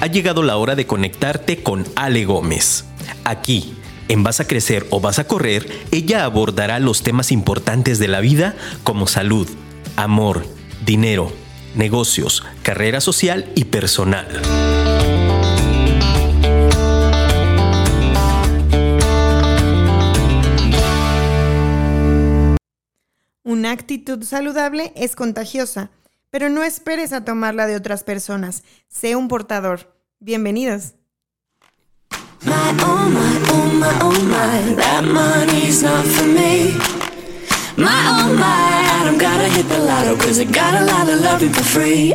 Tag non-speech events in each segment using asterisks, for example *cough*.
ha llegado la hora de conectarte con Ale Gómez. Aquí, en Vas a Crecer o Vas a Correr, ella abordará los temas importantes de la vida como salud, amor, dinero, negocios, carrera social y personal. Una actitud saludable es contagiosa, pero no esperes a tomarla de otras personas. Sé un portador. Bienvenidos. Oh oh oh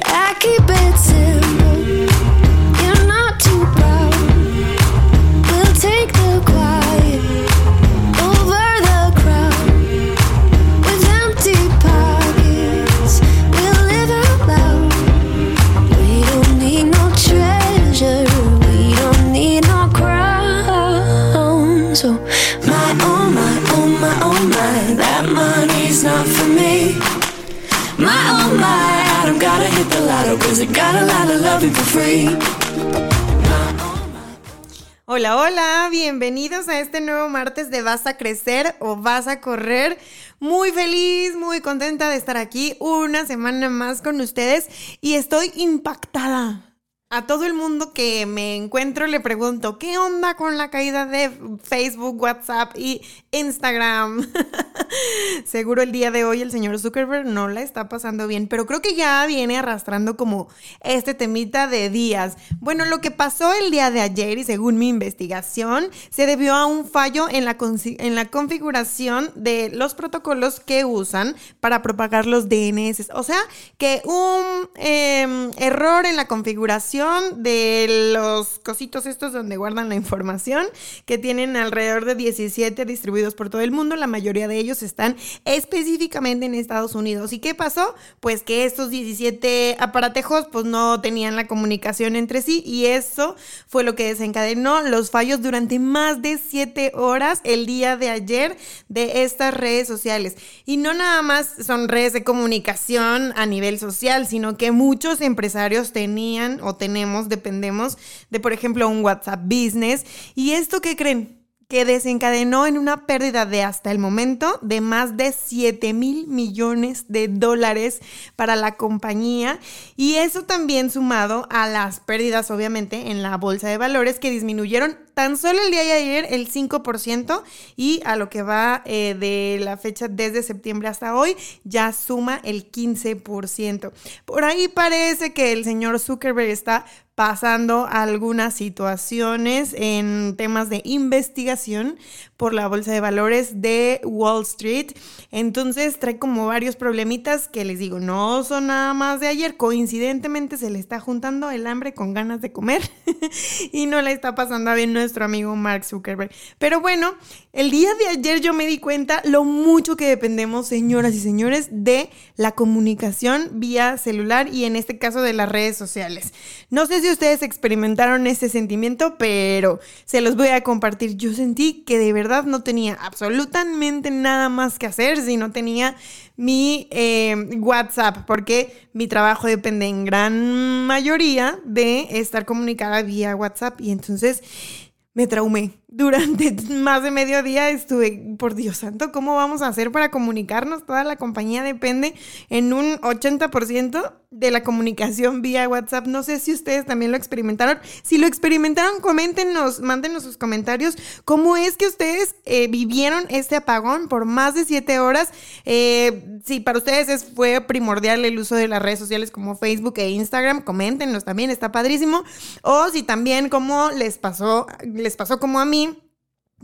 I keep it Hola, hola, bienvenidos a este nuevo martes de Vas a Crecer o Vas a Correr. Muy feliz, muy contenta de estar aquí una semana más con ustedes y estoy impactada. A todo el mundo que me encuentro le pregunto, ¿qué onda con la caída de Facebook, WhatsApp y Instagram? *laughs* Seguro el día de hoy el señor Zuckerberg no la está pasando bien, pero creo que ya viene arrastrando como este temita de días. Bueno, lo que pasó el día de ayer y según mi investigación, se debió a un fallo en la, en la configuración de los protocolos que usan para propagar los DNS. O sea, que un eh, error en la configuración de los cositos estos donde guardan la información, que tienen alrededor de 17 distribuidos por todo el mundo. La mayoría de ellos están específicamente en Estados Unidos. ¿Y qué pasó? Pues que estos 17 aparatejos pues no tenían la comunicación entre sí y eso fue lo que desencadenó los fallos durante más de 7 horas el día de ayer de estas redes sociales. Y no nada más son redes de comunicación a nivel social, sino que muchos empresarios tenían o tenían tenemos, dependemos de, por ejemplo, un WhatsApp Business. ¿Y esto qué creen? Que desencadenó en una pérdida de hasta el momento de más de 7 mil millones de dólares para la compañía y eso también sumado a las pérdidas obviamente en la bolsa de valores que disminuyeron tan solo el día de ayer el 5% y a lo que va eh, de la fecha desde septiembre hasta hoy ya suma el 15%. Por ahí parece que el señor Zuckerberg está pasando algunas situaciones en temas de investigación por la bolsa de valores de Wall Street. Entonces trae como varios problemitas que les digo, no son nada más de ayer. Coincidentemente se le está juntando el hambre con ganas de comer *laughs* y no le está pasando bien nuestro amigo Mark Zuckerberg. Pero bueno, el día de ayer yo me di cuenta lo mucho que dependemos, señoras y señores, de la comunicación vía celular y en este caso de las redes sociales. No sé si ustedes experimentaron ese sentimiento, pero se los voy a compartir. Yo sentí que de verdad no tenía absolutamente nada más que hacer si no tenía mi eh, WhatsApp, porque mi trabajo depende en gran mayoría de estar comunicada vía WhatsApp y entonces me traumé. Durante *laughs* más de medio día estuve, por Dios santo, ¿cómo vamos a hacer para comunicarnos? Toda la compañía depende en un 80% de la comunicación vía WhatsApp. No sé si ustedes también lo experimentaron. Si lo experimentaron, coméntenos, mándenos sus comentarios. ¿Cómo es que ustedes eh, vivieron este apagón por más de siete horas? Eh, si para ustedes fue primordial el uso de las redes sociales como Facebook e Instagram, coméntenos también, está padrísimo. O si también cómo les pasó, les pasó como a mí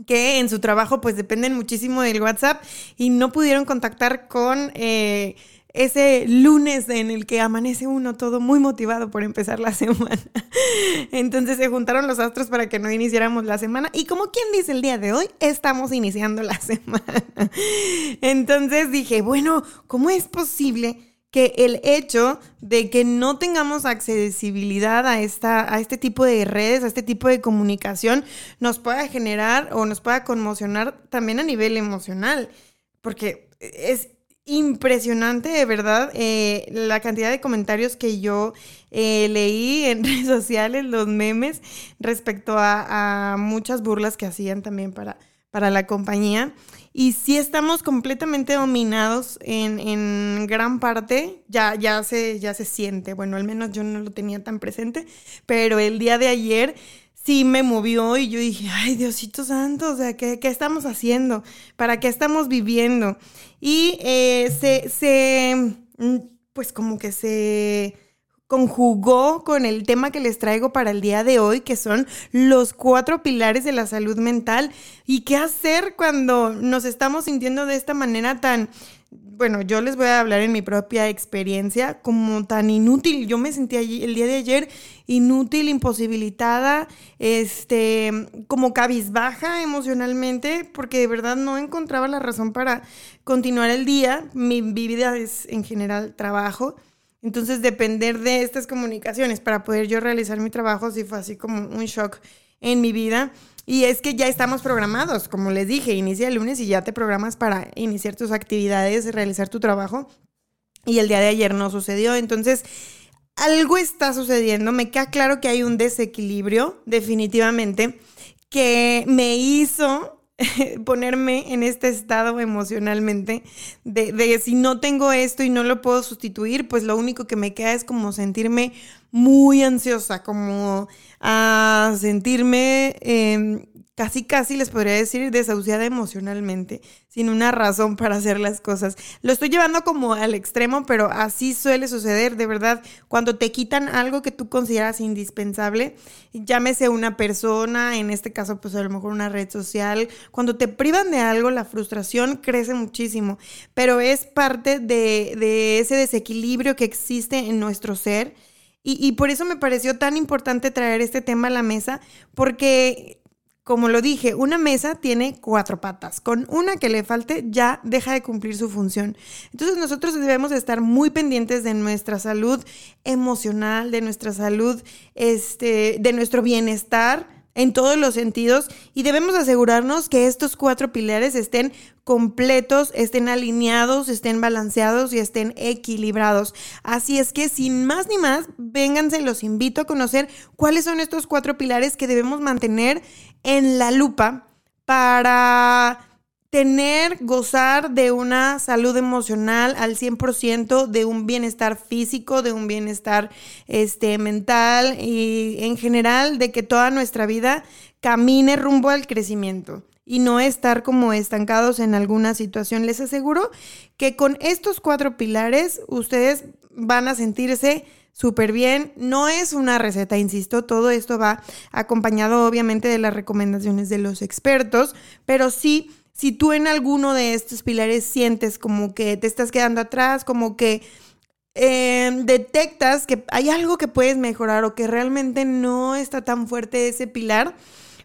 que en su trabajo pues dependen muchísimo del WhatsApp y no pudieron contactar con eh, ese lunes en el que amanece uno todo muy motivado por empezar la *laughs* semana. Entonces se juntaron los astros para que no iniciáramos la semana y como quien dice el día de hoy, estamos iniciando la *laughs* semana. Entonces dije, bueno, ¿cómo es posible? Que el hecho de que no tengamos accesibilidad a, esta, a este tipo de redes, a este tipo de comunicación, nos pueda generar o nos pueda conmocionar también a nivel emocional. Porque es impresionante, de verdad, eh, la cantidad de comentarios que yo eh, leí *laughs* en redes sociales, los memes, respecto a, muchas burlas que hacían también para, para la compañía. Y sí estamos completamente dominados en, en, gran parte, ya, ya, se, ya se siente, bueno, al menos yo no lo tenía tan presente, pero el día de ayer sí me movió y yo dije, ay Diosito Santo, o sea, ¿qué, qué estamos haciendo? ¿Para qué estamos viviendo? Y eh, se, se, mm, pues como que se conjugó con el tema que les traigo para el día de hoy, que son los cuatro pilares de la salud mental y qué hacer cuando nos estamos sintiendo de esta manera tan bueno, yo les voy a hablar en mi propia experiencia, como tan inútil. Yo me sentí allí, el día de ayer inútil, imposibilitada, este, como cabizbaja emocionalmente, porque de verdad no encontraba la razón para continuar el día. Mi vida es en general trabajo. Entonces, depender de estas comunicaciones para poder yo realizar mi trabajo sí fue así como un shock en mi vida. Y es que ya estamos programados, como les dije, inicia el lunes y ya te programas para iniciar tus actividades, realizar tu trabajo. Y el día de ayer no sucedió. Entonces, algo está sucediendo. Me queda claro que hay un desequilibrio, definitivamente, que me hizo *laughs* ponerme en este estado emocionalmente de, si no tengo esto y no lo puedo sustituir, pues lo único que me queda es como sentirme muy ansiosa, como a sentirme em, casi, casi les podría decir desahuciada emocionalmente, sin una razón para hacer las cosas. Lo estoy llevando como al extremo, pero así suele suceder, de verdad, cuando te quitan algo que tú consideras indispensable, llámese una persona, en este caso pues a lo mejor una red social, cuando te privan de algo, la frustración crece muchísimo, pero es parte de, de ese desequilibrio que existe en nuestro ser. Y, por eso me pareció tan importante traer este tema a la mesa, porque, como lo dije, una mesa tiene cuatro patas. Con una que le falte ya deja de cumplir su función. Entonces nosotros debemos estar muy pendientes de nuestra salud emocional, de nuestra salud, este, de nuestro bienestar en todos los sentidos y debemos asegurarnos que estos cuatro pilares estén completos, estén alineados, estén balanceados y estén equilibrados. Así es que sin más ni más, vénganse, los invito a conocer cuáles son estos cuatro pilares que debemos mantener en la lupa para tener, gozar de una salud emocional al 100%, de un bienestar físico, de un bienestar este, mental y en general de que toda nuestra vida camine rumbo al crecimiento y no estar como estancados en alguna situación. Les aseguro que con estos cuatro pilares ustedes van a sentirse súper bien. No es una receta, insisto, todo esto va acompañado obviamente de las recomendaciones de los expertos, pero sí si tú en alguno de estos pilares sientes como que te estás quedando atrás, como que em, detectas que hay algo que puedes mejorar o que realmente no está tan fuerte ese pilar,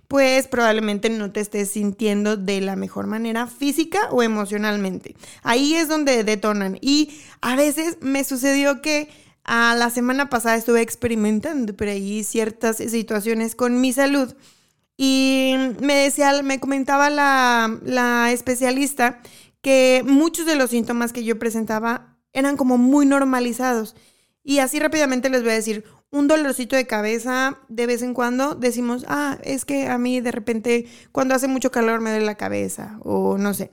pues probablemente no te estés sintiendo de la mejor manera física o emocionalmente. Ahí es donde detonan. Y a veces me sucedió que a la semana pasada estuve experimentando por ahí ciertas situaciones con mi salud y me decía, me comentaba la, especialista que muchos de los síntomas que yo presentaba eran como muy normalizados. Y así rápidamente les voy a decir, un dolorcito de cabeza de vez en cuando decimos, ah, es que a mí de repente cuando hace mucho calor me duele la cabeza o no sé.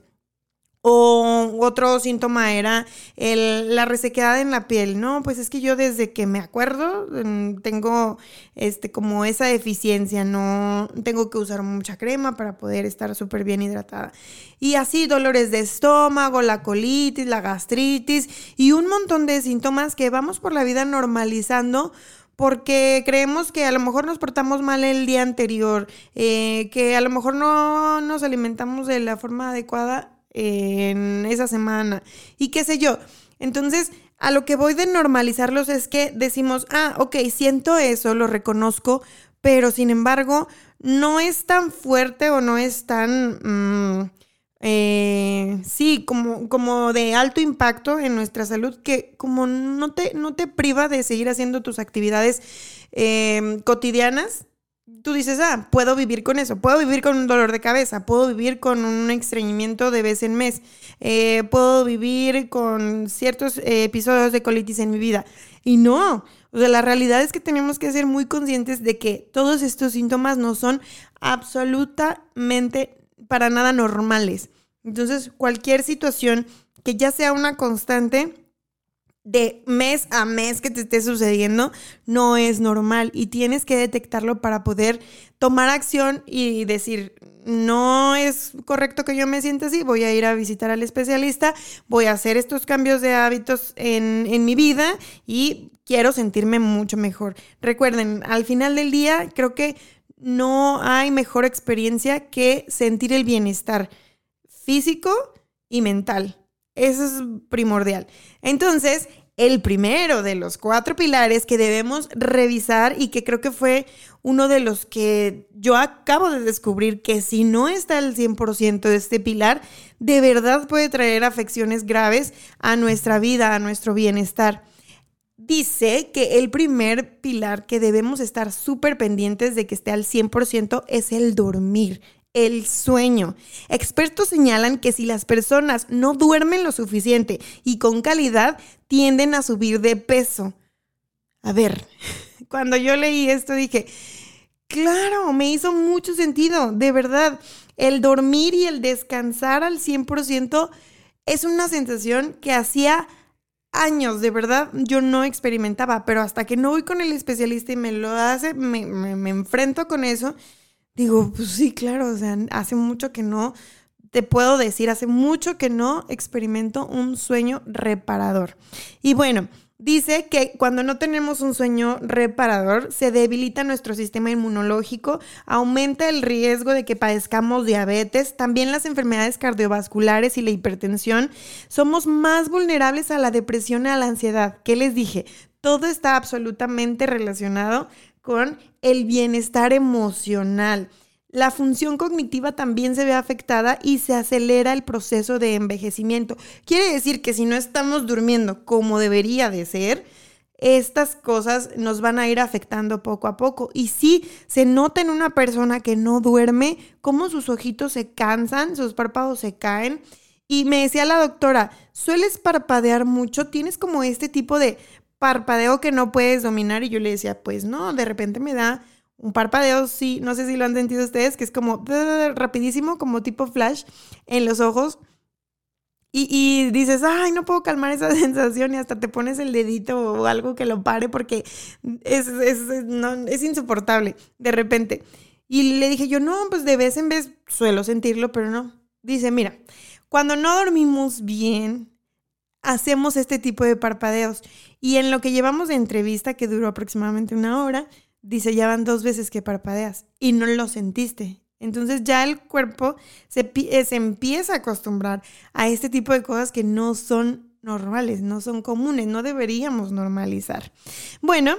O otro síntoma era la resequedad en la piel, ¿no? Pues es que yo desde que me acuerdo mm, tengo este, como esa deficiencia, no tengo que usar mucha crema para poder estar súper bien hidratada. Y así dolores de estómago, la colitis, la gastritis y un montón de síntomas que vamos por la vida normalizando porque creemos que a lo mejor nos portamos mal el día anterior, eh, que a lo mejor no nos alimentamos de la forma adecuada en esa semana y qué sé yo. Entonces, a lo que voy de normalizarlos es que decimos, ah, ok, siento eso, lo reconozco, pero sin embargo, no es tan fuerte o no es tan, mm, eh, sí, como, como de alto impacto en nuestra salud, que como no te, no te priva de seguir haciendo tus actividades eh, cotidianas, tú dices, ah, puedo vivir con eso, puedo vivir con un dolor de cabeza, puedo vivir con un estreñimiento de vez en mes, eh, puedo vivir con ciertos eh, episodios de colitis en mi vida. Y no, o sea, la realidad es que tenemos que ser muy conscientes de que todos estos síntomas no son absolutamente para nada normales. Entonces, cualquier situación que ya sea una constante, de mes a mes que te esté sucediendo no es normal y tienes que detectarlo para poder tomar acción y decir, no es correcto que yo me sienta así, voy a ir a visitar al especialista, voy a hacer estos cambios de hábitos en, en mi vida y quiero sentirme mucho mejor. Recuerden, al final del día creo que no hay mejor experiencia que sentir el bienestar físico y mental. Eso es primordial. Entonces, el primero de los cuatro pilares que debemos revisar y que creo que fue uno de los que yo acabo de descubrir que si no está al 100% de este pilar, de verdad puede traer afecciones graves a nuestra vida, a nuestro bienestar. Dice que el primer pilar que debemos estar súper pendientes de que esté al 100% es el dormir el sueño. Expertos señalan que si las personas no duermen lo suficiente y con calidad, tienden a subir de peso. A ver, *laughs* cuando yo leí esto dije, claro, me hizo mucho sentido, de verdad. El dormir y el descansar al 100% es una sensación que hacía años, de verdad, yo no experimentaba, pero hasta que no voy con el especialista y me lo hace, me, me enfrento con eso digo, pues sí, claro, o sea, hace mucho que no, te puedo decir, hace mucho que no experimento un sueño reparador. Y bueno, dice que cuando no tenemos un sueño reparador, se debilita nuestro sistema inmunológico, aumenta el riesgo de que padezcamos diabetes, también las enfermedades cardiovasculares y la hipertensión. Somos más vulnerables a la depresión y a la ansiedad. ¿Qué les dije? Todo está absolutamente relacionado con el bienestar emocional. La función cognitiva también se ve afectada y se acelera el proceso de envejecimiento. Quiere decir que si no estamos durmiendo como debería de ser, estas cosas nos van a ir afectando poco a poco. Y sí, se nota en una persona que no duerme, cómo sus ojitos se cansan, sus párpados se caen. Y me decía la doctora, ¿sueles parpadear mucho? ¿Tienes como este tipo de parpadeo que no puedes dominar y yo le decía, pues no, de repente me da un parpadeo, sí, no sé si lo han sentido ustedes, que es como rapidísimo, como tipo flash en los ojos. Y, dices, ay, no puedo calmar esa *laughs* sensación y hasta te pones el dedito o algo que lo pare porque es, es, es insoportable de repente. Y le dije yo, no, pues de vez en vez suelo sentirlo, pero no. Dice, mira, cuando no dormimos bien, hacemos este tipo de parpadeos. Y en lo que llevamos de entrevista, que duró aproximadamente una hora, dice, ya van dos veces que parpadeas y no lo sentiste. Entonces ya el cuerpo se, eh, se empieza a acostumbrar a este tipo de cosas que no son normales, no son comunes, no deberíamos normalizar. Bueno,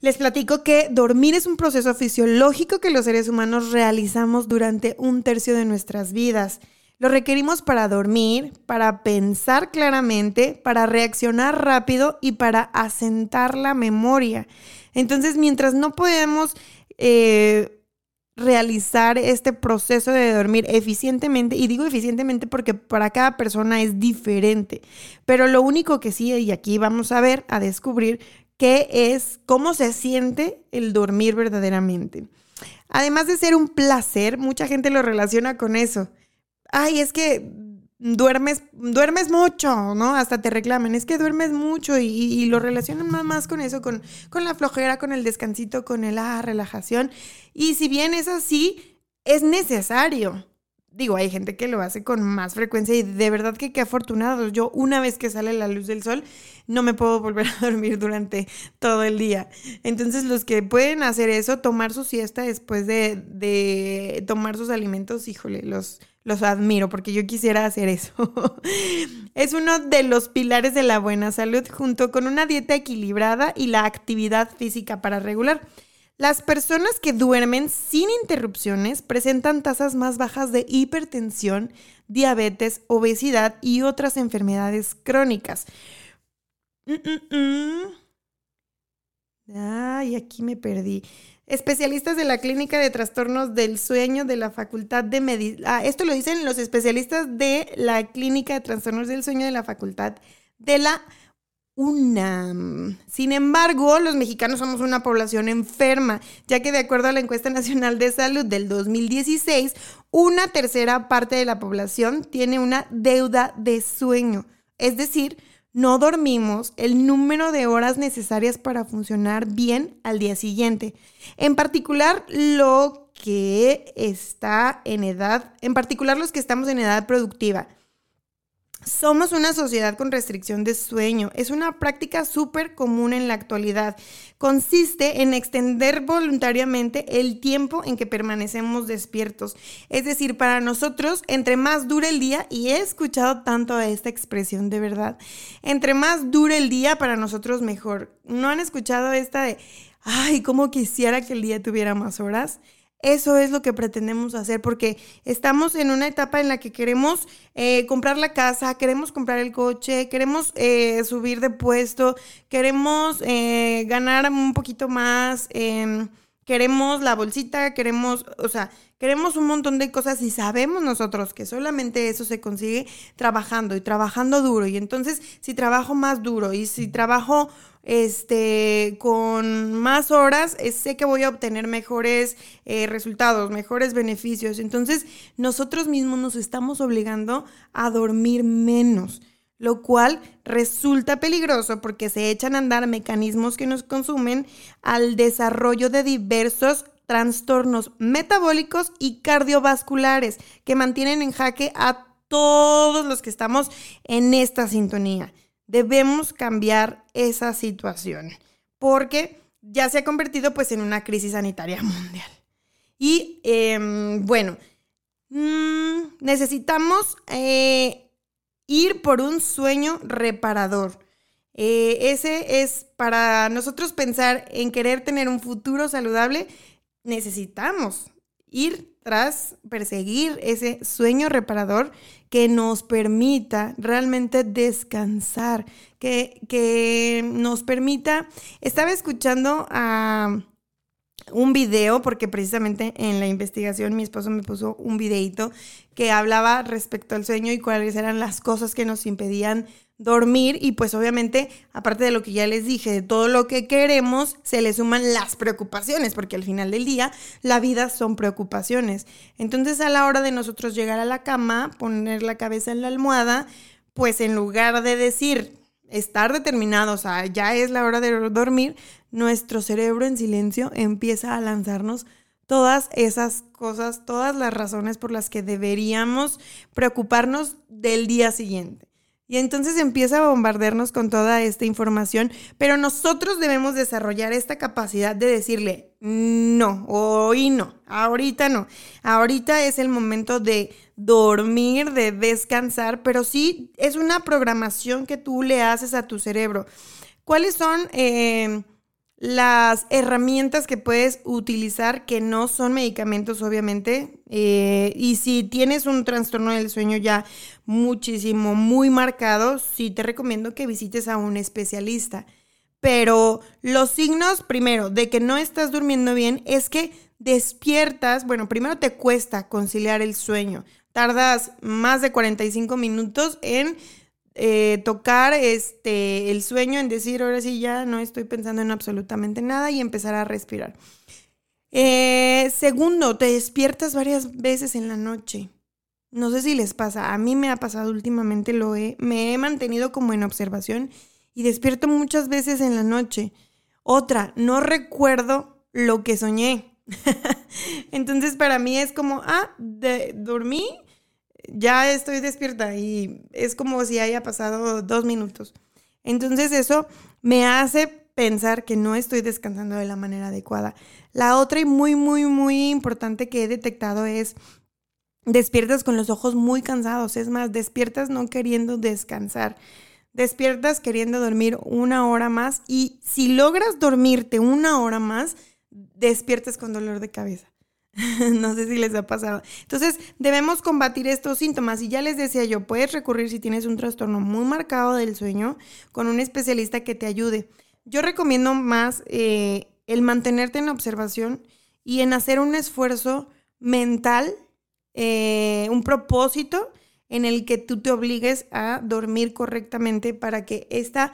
les platico que dormir es un proceso fisiológico que los seres humanos realizamos durante un tercio de nuestras vidas. Lo requerimos para dormir, para pensar claramente, para reaccionar rápido y para asentar la memoria. Entonces, mientras no podemos eh, realizar este proceso de dormir eficientemente, y digo eficientemente porque para cada persona es diferente, pero lo único que sí, y aquí vamos a ver, a descubrir, qué es cómo se siente el dormir verdaderamente. Además de ser un placer, mucha gente lo relaciona con eso ay, es que duermes, duermes mucho, ¿no? Hasta te reclaman, es que duermes mucho y, lo relacionan más, más con eso, con, con, la flojera, con el descansito, con el ah, relajación. Y si bien es así, es necesario. Digo, hay gente que lo hace con más frecuencia y de verdad que qué afortunados. Yo una vez que sale la luz del sol no me puedo volver a *laughs* dormir durante todo el día. Entonces los que pueden hacer eso, tomar su siesta después de, de tomar sus alimentos, híjole, los, los admiro porque yo quisiera hacer eso. *laughs* es uno de los pilares de la buena salud junto con una dieta equilibrada y la actividad física para regular. Las personas que duermen sin interrupciones presentan tasas más bajas de hipertensión, diabetes, obesidad y otras enfermedades crónicas. Mm, mm, mm. Ay, aquí me perdí. Especialistas de la Clínica de Trastornos del Sueño de la Facultad de Medicina. Ah, esto lo dicen los especialistas de la Clínica de Trastornos del Sueño de la Facultad de la UNAM. Sin embargo, los mexicanos somos una población enferma, ya que de acuerdo a la encuesta nacional de salud del 2016, una tercera parte de la población tiene una deuda de sueño. Es decir, no dormimos el número de horas necesarias para funcionar bien al día siguiente. En particular, lo que está en edad, en particular los que estamos en edad productiva. Somos una sociedad con restricción de sueño. Es una práctica súper común en la actualidad. Consiste en extender voluntariamente el tiempo en que permanecemos despiertos. Es decir, para nosotros, entre más dure el día, y he escuchado tanto esta expresión de verdad, entre más dure el día, para nosotros mejor. ¿No han escuchado esta de, ay, cómo quisiera que el día tuviera más horas? Eso es lo que pretendemos hacer porque estamos en una etapa en la que queremos eh, comprar la casa, queremos comprar el coche, queremos eh, subir de puesto, queremos eh, ganar un poquito más, em, queremos la bolsita, queremos, o sea, queremos un montón de cosas y sabemos nosotros que solamente eso se consigue trabajando y trabajando duro. Y entonces, si trabajo más duro y si trabajo este, con más horas, eh, sé que voy a obtener mejores eh, resultados, mejores beneficios. Entonces, nosotros mismos nos estamos obligando a dormir menos, lo cual resulta peligroso porque se echan a andar mecanismos que nos consumen al desarrollo de diversos trastornos metabólicos y cardiovasculares que mantienen en jaque a todos los que estamos en esta sintonía. Debemos cambiar esa situación porque ya se ha convertido pues en una crisis sanitaria *laughs* mundial. Y em, bueno, mm, necesitamos eh, ir por un sueño reparador. Eh, ese es para nosotros pensar en querer tener un futuro saludable, necesitamos ir tras perseguir ese sueño reparador que nos permita realmente descansar, que, que nos permita, estaba escuchando a un video, porque precisamente en la investigación mi esposo me puso un videito que hablaba respecto al sueño y cuáles eran las cosas que nos impedían dormir y pues obviamente, aparte de lo que ya les dije, de todo lo que queremos, se le suman las preocupaciones, porque al final del día la vida son preocupaciones. Entonces a la hora de nosotros llegar a la cama, poner la cabeza en la almohada, pues en lugar de decir, estar determinado, o sea, ya es la hora de dormir, nuestro cerebro en silencio empieza a lanzarnos todas esas cosas, todas las razones por las que deberíamos preocuparnos del día siguiente. Y entonces empieza a bombardearnos con toda esta información, pero nosotros debemos desarrollar esta capacidad de decirle, no, hoy no, ahorita no, ahorita es el momento de dormir, de descansar, pero sí es una programación que tú le haces a tu cerebro. ¿Cuáles son eh, las herramientas que puedes utilizar que no son medicamentos, obviamente? Eh, y si tienes un trastorno del sueño ya muchísimo, muy marcado, sí te recomiendo que visites a un especialista. Pero los signos, primero, de que no estás durmiendo bien es que despiertas, bueno, primero te cuesta conciliar el sueño tardas más de 45 minutos en eh, tocar este, el sueño, en decir, ahora sí ya no estoy pensando en absolutamente nada y empezar a respirar. Eh, segundo, te despiertas varias veces en la noche. No sé si les pasa, a mí me ha pasado últimamente, lo he, me he mantenido como en observación y despierto muchas veces en la noche. Otra, no recuerdo lo que soñé. *laughs* Entonces para mí es como, ah, de, dormí, ya estoy despierta y es como si haya pasado dos minutos. Entonces eso me hace pensar que no estoy descansando de la manera adecuada. La otra y muy, muy, muy importante que he detectado es despiertas con los ojos muy cansados. Es más, despiertas no queriendo descansar. Despiertas queriendo dormir una hora más y si logras dormirte una hora más, despiertas con dolor de cabeza. *laughs* no sé si les ha pasado. Entonces, debemos combatir estos síntomas. Y ya les decía yo, puedes recurrir si tienes un trastorno muy marcado del sueño con un especialista que te ayude. Yo recomiendo más eh, el mantenerte en observación y en hacer un esfuerzo mental, eh, un propósito en el que tú te obligues a dormir correctamente para que esta,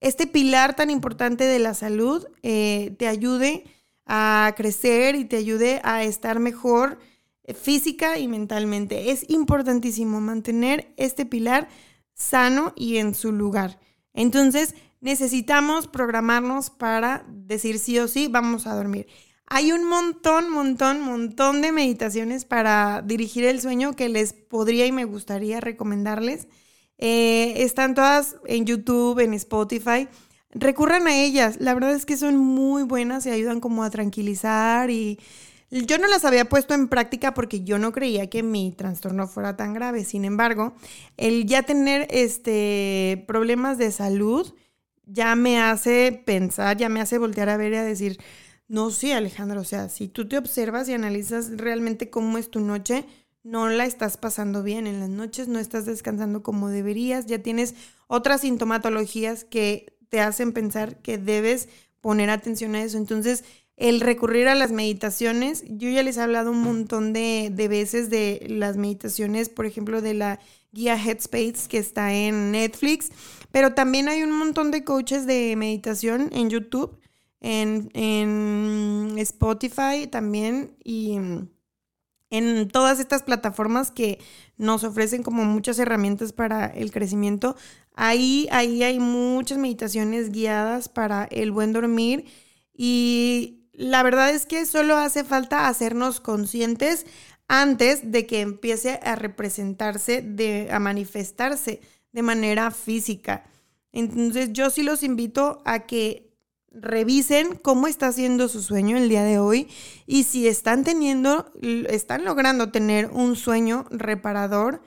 este pilar tan importante de la salud eh, te ayude a crecer y te ayude a estar mejor eh, física y mentalmente. Es importantísimo mantener este pilar sano y en su lugar. Entonces, necesitamos programarnos para decir sí o sí, vamos a dormir. Hay un montón, montón, montón de meditaciones para dirigir el sueño que les podría y me gustaría recomendarles. Eh, están todas en YouTube, en Spotify. Recurran a ellas. La verdad es que son muy buenas y ayudan como a tranquilizar y yo no las había puesto en práctica porque yo no creía que mi trastorno fuera tan grave. Sin embargo, el ya tener este problemas de salud ya me hace pensar, ya me hace voltear a ver y a decir, no, sí, Alejandra, o sea, si tú te observas y analizas realmente cómo es tu noche, no la estás pasando bien. En las noches no estás descansando como deberías, ya tienes otras sintomatologías que te hacen pensar que debes poner atención a eso. Entonces, el recurrir a las meditaciones, yo ya les he hablado un montón de, de veces de las meditaciones, por ejemplo, de la guía Headspace que está en Netflix, pero también hay un montón de coaches de meditación en YouTube en, Spotify también y en todas estas plataformas que nos ofrecen como muchas herramientas para el crecimiento. Ahí, ahí hay muchas meditaciones guiadas para el buen dormir y la verdad es que solo hace falta hacernos conscientes antes de que empiece a representarse, de, a manifestarse de manera física. Entonces yo sí los invito a que revisen cómo está siendo su sueño el día de hoy y si están teniendo, están logrando tener un sueño reparador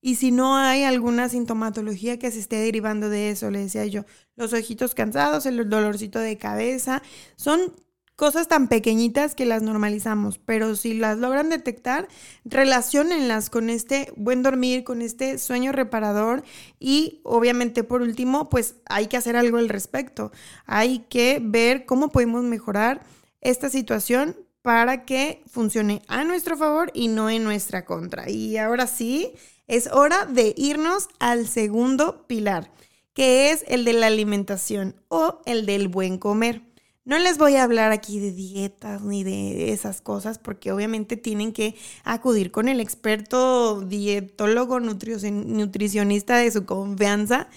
y si no hay alguna sintomatología que se esté derivando de eso, le decía yo, los ojitos cansados, el dolorcito de cabeza, son cosas tan pequeñitas que las normalizamos, pero si las logran detectar, relacionenlas con este buen dormir, con este sueño reparador y obviamente por último, pues hay que hacer algo al respecto. Hay que ver cómo podemos mejorar esta situación para que funcione a nuestro favor y no en nuestra contra. Y ahora sí, es hora de irnos al segundo pilar, que es el de la alimentación o el del buen comer. No les voy a hablar aquí de dietas ni de esas cosas porque obviamente tienen que acudir con el experto dietólogo nutricionista de su confianza.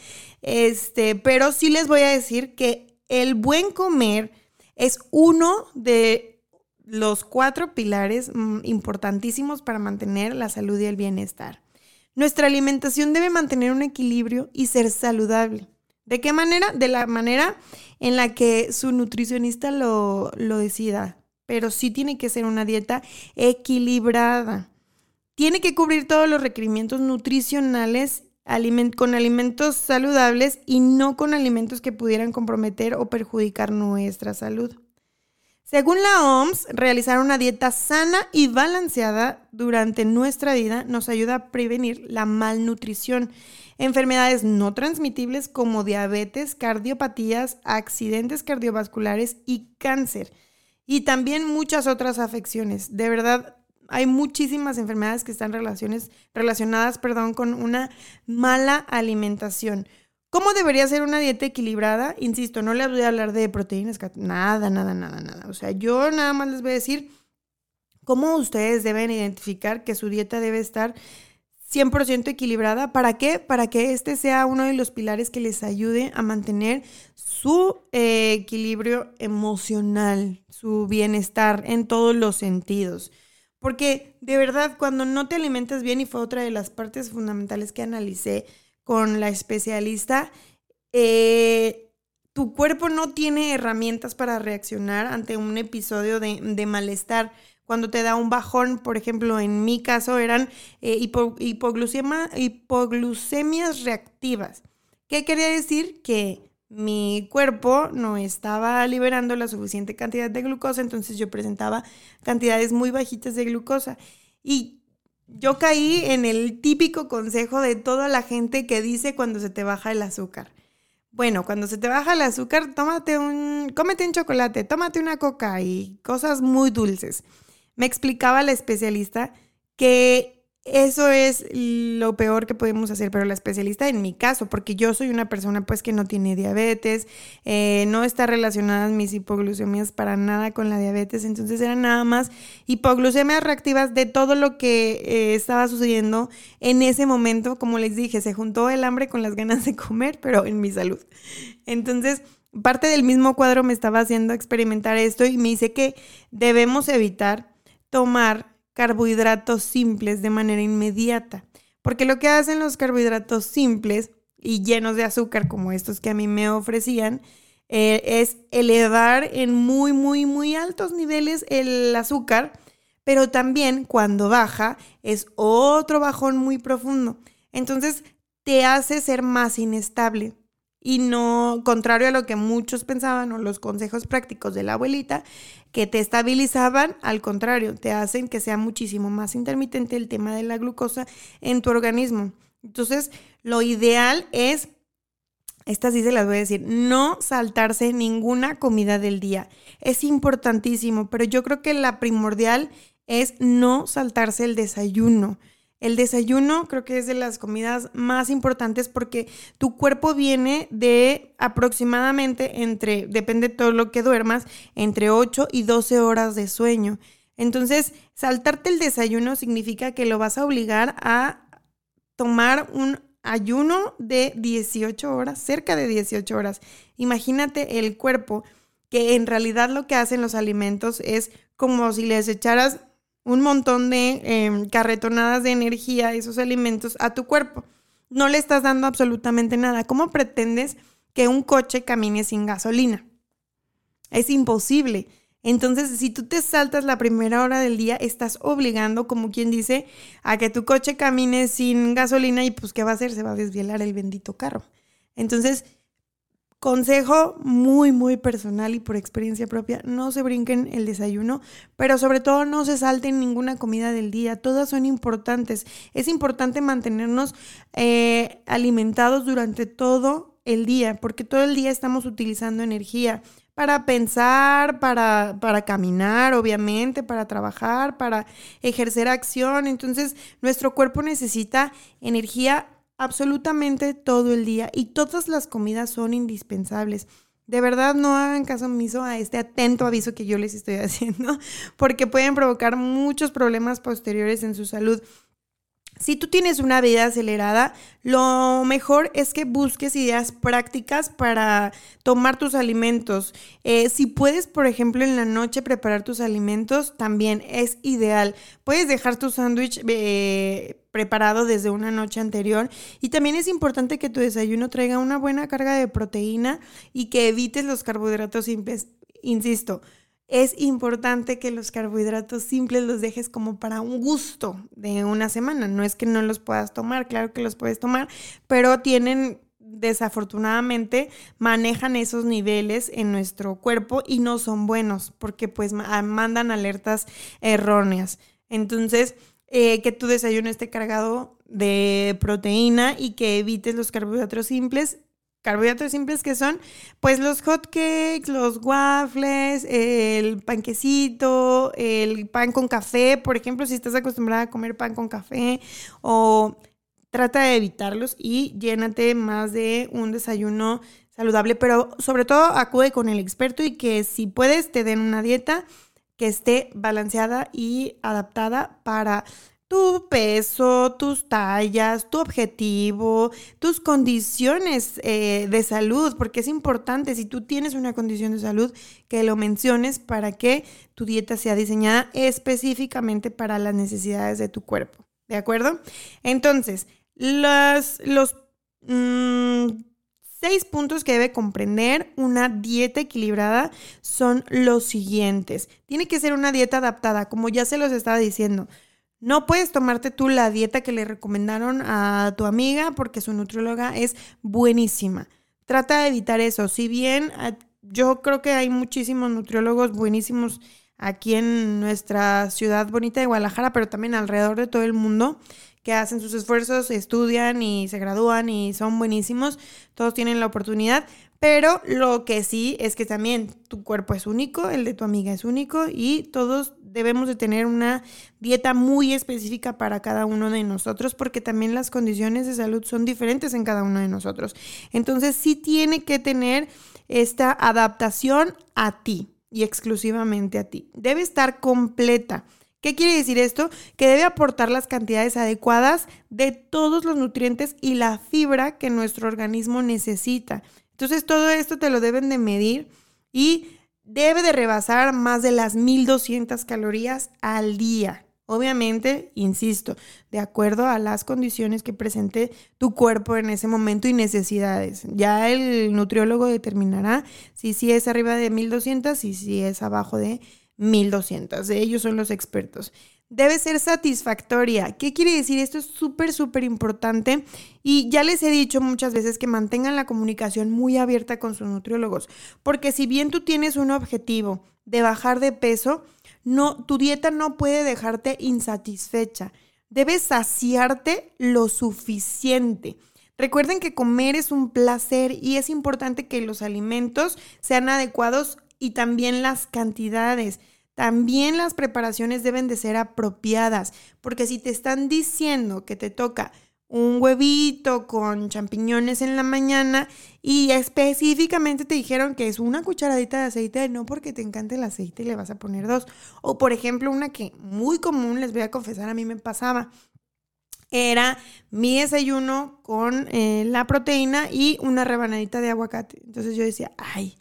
Este, pero sí les voy a decir que el buen comer es uno de los cuatro pilares mm, importantísimos para mantener la salud y el bienestar. Nuestra alimentación debe mantener un equilibrio y ser saludable. ¿De qué manera? De la manera en la que su nutricionista lo, decida. Pero sí tiene que ser una dieta equilibrada. Tiene que cubrir todos los requerimientos nutricionales con alimentos saludables y no con alimentos que pudieran comprometer o perjudicar nuestra salud. Según la OMS, realizar una dieta sana y balanceada durante nuestra vida nos ayuda a prevenir la malnutrición enfermedades no transmitibles como diabetes, cardiopatías, accidentes cardiovasculares y cáncer. Y también muchas otras afecciones. De verdad, hay muchísimas enfermedades que están relaciones, relacionadas perdón, con una mala alimentación. ¿Cómo debería ser una dieta equilibrada? Insisto, no les voy a hablar de proteínas, nada, nada, nada, nada. O sea, yo nada más les voy a decir cómo ustedes deben identificar que su dieta debe estar 100% equilibrada. ¿Para qué? Para que este sea uno de los pilares que les ayude a mantener su eh, equilibrio emocional, su bienestar en todos los sentidos. Porque de verdad, cuando no te alimentas bien, y fue otra de las partes fundamentales que analicé con la especialista, eh, tu cuerpo no tiene herramientas para reaccionar ante un episodio de, de malestar cuando te da un bajón, por ejemplo, en mi caso eran eh, hipoglucemias reactivas. ¿Qué quería decir? Que mi cuerpo no estaba liberando la suficiente cantidad de glucosa, entonces yo presentaba cantidades muy bajitas de glucosa. Y yo caí en el típico consejo de toda la gente que dice cuando se te baja el azúcar. Bueno, cuando se te baja el azúcar, tómate un, cómete un chocolate, tómate una coca y cosas muy dulces. Me explicaba la especialista que eso es lo peor que podemos hacer, pero la especialista en mi caso, porque yo soy una persona pues que no tiene diabetes, eh, no está relacionadas mis hipoglucemias para nada con la diabetes, entonces eran nada más hipoglucemias reactivas de todo lo que eh, estaba sucediendo en ese momento, como les dije, se juntó el hambre con las ganas de comer, pero en mi salud. Entonces, parte del mismo cuadro me estaba haciendo experimentar esto y me dice que debemos evitar tomar carbohidratos simples de manera inmediata. Porque lo que hacen los carbohidratos simples y llenos de azúcar como estos que a mí me ofrecían, eh, es elevar en muy, muy, muy altos niveles el azúcar, pero también cuando baja es otro bajón muy profundo. Entonces te hace ser más inestable y no, contrario a lo que muchos pensaban o los consejos prácticos de la abuelita, que te estabilizaban, al contrario, te hacen que sea muchísimo más intermitente el tema de la glucosa en tu organismo. Entonces, lo ideal es, estas sí se las voy a decir, no saltarse ninguna comida del día. Es importantísimo, pero yo creo que la primordial es no saltarse el desayuno. El desayuno creo que es de las comidas más importantes porque tu cuerpo viene de aproximadamente entre, depende de todo lo que duermas, entre 8 y 12 horas de sueño. Entonces, saltarte el desayuno significa que lo vas a obligar a tomar un ayuno de 18 horas, cerca de 18 horas. Imagínate el cuerpo que en realidad lo que hacen los alimentos es como si les echaras un montón de em, carretonadas de energía, esos alimentos, a tu cuerpo. No le estás dando absolutamente nada. ¿Cómo pretendes que un coche camine sin gasolina? Es imposible. Entonces, si tú te saltas la primera hora del día, estás obligando, como quien dice, a que tu coche camine sin gasolina y pues, ¿qué va a hacer? Se va a desvielar el bendito carro. Entonces, Consejo muy, muy personal y por experiencia propia, no se brinquen el desayuno, pero sobre todo no se salten ninguna comida del día, todas son importantes. Es importante mantenernos eh, alimentados durante todo el día, porque todo el día estamos utilizando energía para pensar, para, para caminar, obviamente, para trabajar, para ejercer acción. Entonces, nuestro cuerpo necesita energía absolutamente todo el día y todas las comidas son indispensables. De verdad no hagan caso omiso a este atento aviso que yo les estoy *laughs* haciendo porque pueden provocar muchos problemas posteriores en su salud. Si tú tienes una vida acelerada, lo mejor es que busques ideas prácticas para tomar tus alimentos. Eh, si puedes, por ejemplo, en la noche preparar tus alimentos, también es ideal. Puedes dejar tu sándwich eh, preparado desde una noche anterior. Y también es importante que tu desayuno traiga una buena carga de proteína y que evites los carbohidratos simples. Insisto, es importante que los carbohidratos simples los dejes como para un gusto de una semana. No es que no los puedas tomar, claro que los puedes tomar, pero tienen desafortunadamente manejan esos niveles en nuestro cuerpo y no son buenos porque pues mandan alertas erróneas. Entonces, eh, que tu desayuno esté cargado de proteína y que evites los carbohidratos simples carbohidratos simples que son pues los hot cakes, los waffles, el panquecito, el pan con café, por ejemplo, si estás acostumbrada a comer pan con café o trata de evitarlos y llénate más de un desayuno saludable, pero sobre todo acude con el experto y que si puedes te den una dieta que esté balanceada y adaptada para tu peso, tus tallas, tu objetivo, tus condiciones eh, de salud, porque es importante si tú tienes una condición de salud que lo menciones para que tu dieta sea diseñada específicamente para las necesidades de tu cuerpo. ¿De acuerdo? Entonces, los, los mm, seis puntos que debe comprender una dieta equilibrada son los siguientes. Tiene que ser una dieta adaptada, como ya se los estaba diciendo. No puedes tomarte tú la dieta que le recomendaron a tu amiga porque su nutrióloga es buenísima. Trata de evitar eso. Si bien ah, yo creo que hay muchísimos nutriólogos buenísimos aquí en nuestra ciudad bonita de Guadalajara, pero también alrededor de todo el mundo, que hacen sus esfuerzos, estudian y se gradúan y son buenísimos. Todos tienen la oportunidad, pero lo que sí es que también tu cuerpo es único, el de tu amiga es único y todos debemos de tener una dieta muy específica para cada uno de nosotros porque también las condiciones de salud son diferentes en cada uno de nosotros. Entonces sí tiene que tener esta adaptación a ti y exclusivamente a ti. Debe estar completa. ¿Qué quiere decir esto? Que debe aportar las cantidades adecuadas de todos los nutrientes y la fibra que nuestro organismo necesita. Entonces todo esto te lo deben de medir y debe de rebasar más de las 1200 calorías al día. Obviamente, insisto, de acuerdo a las condiciones que presente tu cuerpo en ese momento y necesidades. Ya el nutriólogo determinará si sí es arriba de 1200 y si es abajo de 1200. Ellos son los expertos debe ser satisfactoria. ¿Qué quiere decir? Esto es súper, súper importante y ya les he dicho muchas veces que mantengan la comunicación muy abierta con sus nutriólogos, porque si bien tú tienes un objetivo de bajar de peso, no, tu dieta no puede dejarte insatisfecha. Debes saciarte lo suficiente. Recuerden que comer es un placer y es importante que los alimentos sean adecuados y también las cantidades. También las preparaciones deben de ser apropiadas, porque si te están diciendo que te toca un huevito con champiñones en la mañana y específicamente te dijeron que es una cucharadita de aceite, no porque te encante el aceite y le vas a poner dos. O por ejemplo, una que muy común, les voy a confesar, a mí me pasaba, era mi desayuno con eh, la proteína y una rebanadita de aguacate. Entonces yo decía, ay,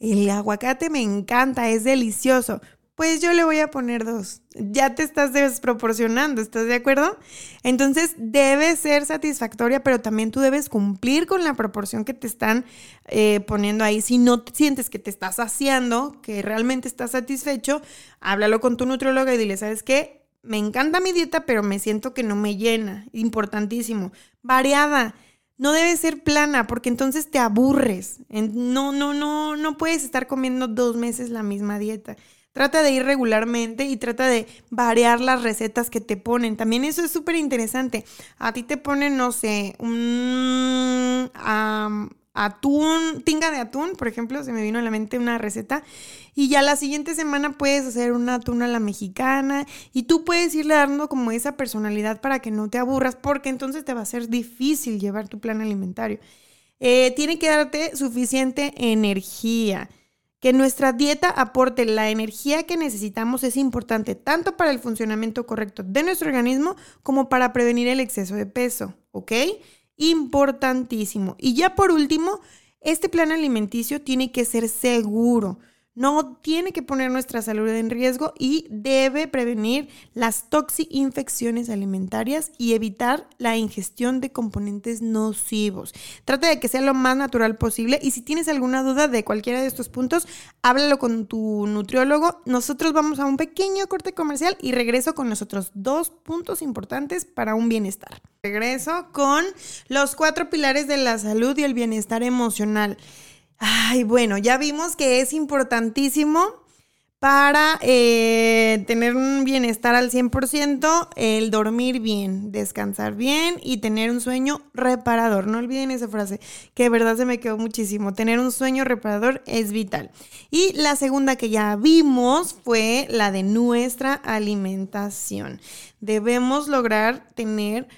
el aguacate me encanta, es delicioso, pues yo le voy a poner dos. Ya te estás desproporcionando, ¿estás de acuerdo? Entonces debe ser satisfactoria, pero también tú debes cumplir con la proporción que te están eh, poniendo ahí. Si no sientes que te estás saciando, que realmente estás satisfecho, háblalo con tu nutrióloga y dile, ¿sabes qué? Me encanta mi dieta, pero me siento que no me llena. Importantísimo. Variada no debe ser plana porque entonces te aburres. No, no, no, no puedes estar comiendo dos meses la misma dieta. Trata de ir regularmente y trata de variar las recetas que te ponen. También eso es súper interesante. A ti te ponen, no sé, un atún, tinga de atún, por ejemplo, se me vino a la mente una receta. Y ya la siguiente semana puedes hacer un atún a la mexicana y tú puedes irle dando como esa personalidad para que no te aburras, porque entonces te va a ser difícil llevar tu plan alimentario. Eh, tiene que darte suficiente energía. Que nuestra dieta aporte la energía que necesitamos es importante tanto para el funcionamiento correcto de nuestro organismo como para prevenir el exceso de peso, ¿ok? Importantísimo. Y ya por último, este plan alimenticio tiene que ser seguro no tiene que poner nuestra salud en riesgo y debe prevenir las toxi-infecciones alimentarias y evitar la ingestión de componentes nocivos. Trata de que sea lo más natural posible y si tienes alguna duda de cualquiera de estos puntos, háblalo con tu nutriólogo. Nosotros vamos a un pequeño corte comercial y regreso con los otros dos puntos importantes para un bienestar. Regreso con los cuatro pilares de la salud y el bienestar emocional. Ay, bueno, ya vimos que es importantísimo para eh, tener un bienestar al 100%, el dormir bien, descansar bien y tener un sueño reparador. No olviden esa frase, que de verdad se me quedó muchísimo. Tener un sueño reparador es vital. Y la segunda que ya vimos fue la de nuestra alimentación. Debemos lograr tener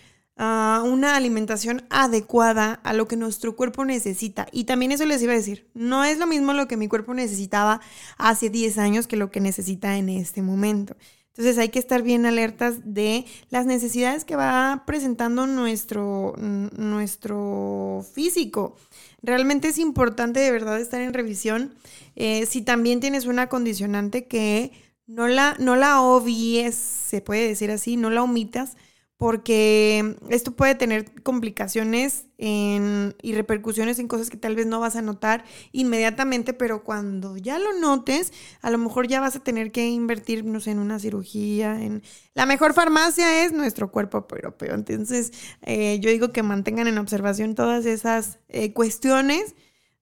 una alimentación adecuada a lo que nuestro cuerpo necesita. Y también eso les iba a decir, no es lo mismo lo que mi cuerpo necesitaba hace 10 años que lo que necesita en este momento. Entonces hay que estar bien alertas de las necesidades que va presentando nuestro, nuestro físico. Realmente es importante de verdad estar en revisión. Eh, si también tienes una condicionante que no la, no la obvies, se puede decir así, no la omitas, porque esto puede tener complicaciones y repercusiones en cosas que tal vez no vas a notar inmediatamente, pero cuando ya lo notes, a lo mejor ya vas a tener que invertir, no sé, en una cirugía. En... La mejor farmacia es nuestro cuerpo europeo. Entonces, eh, yo digo que mantengan en observación todas esas eh, cuestiones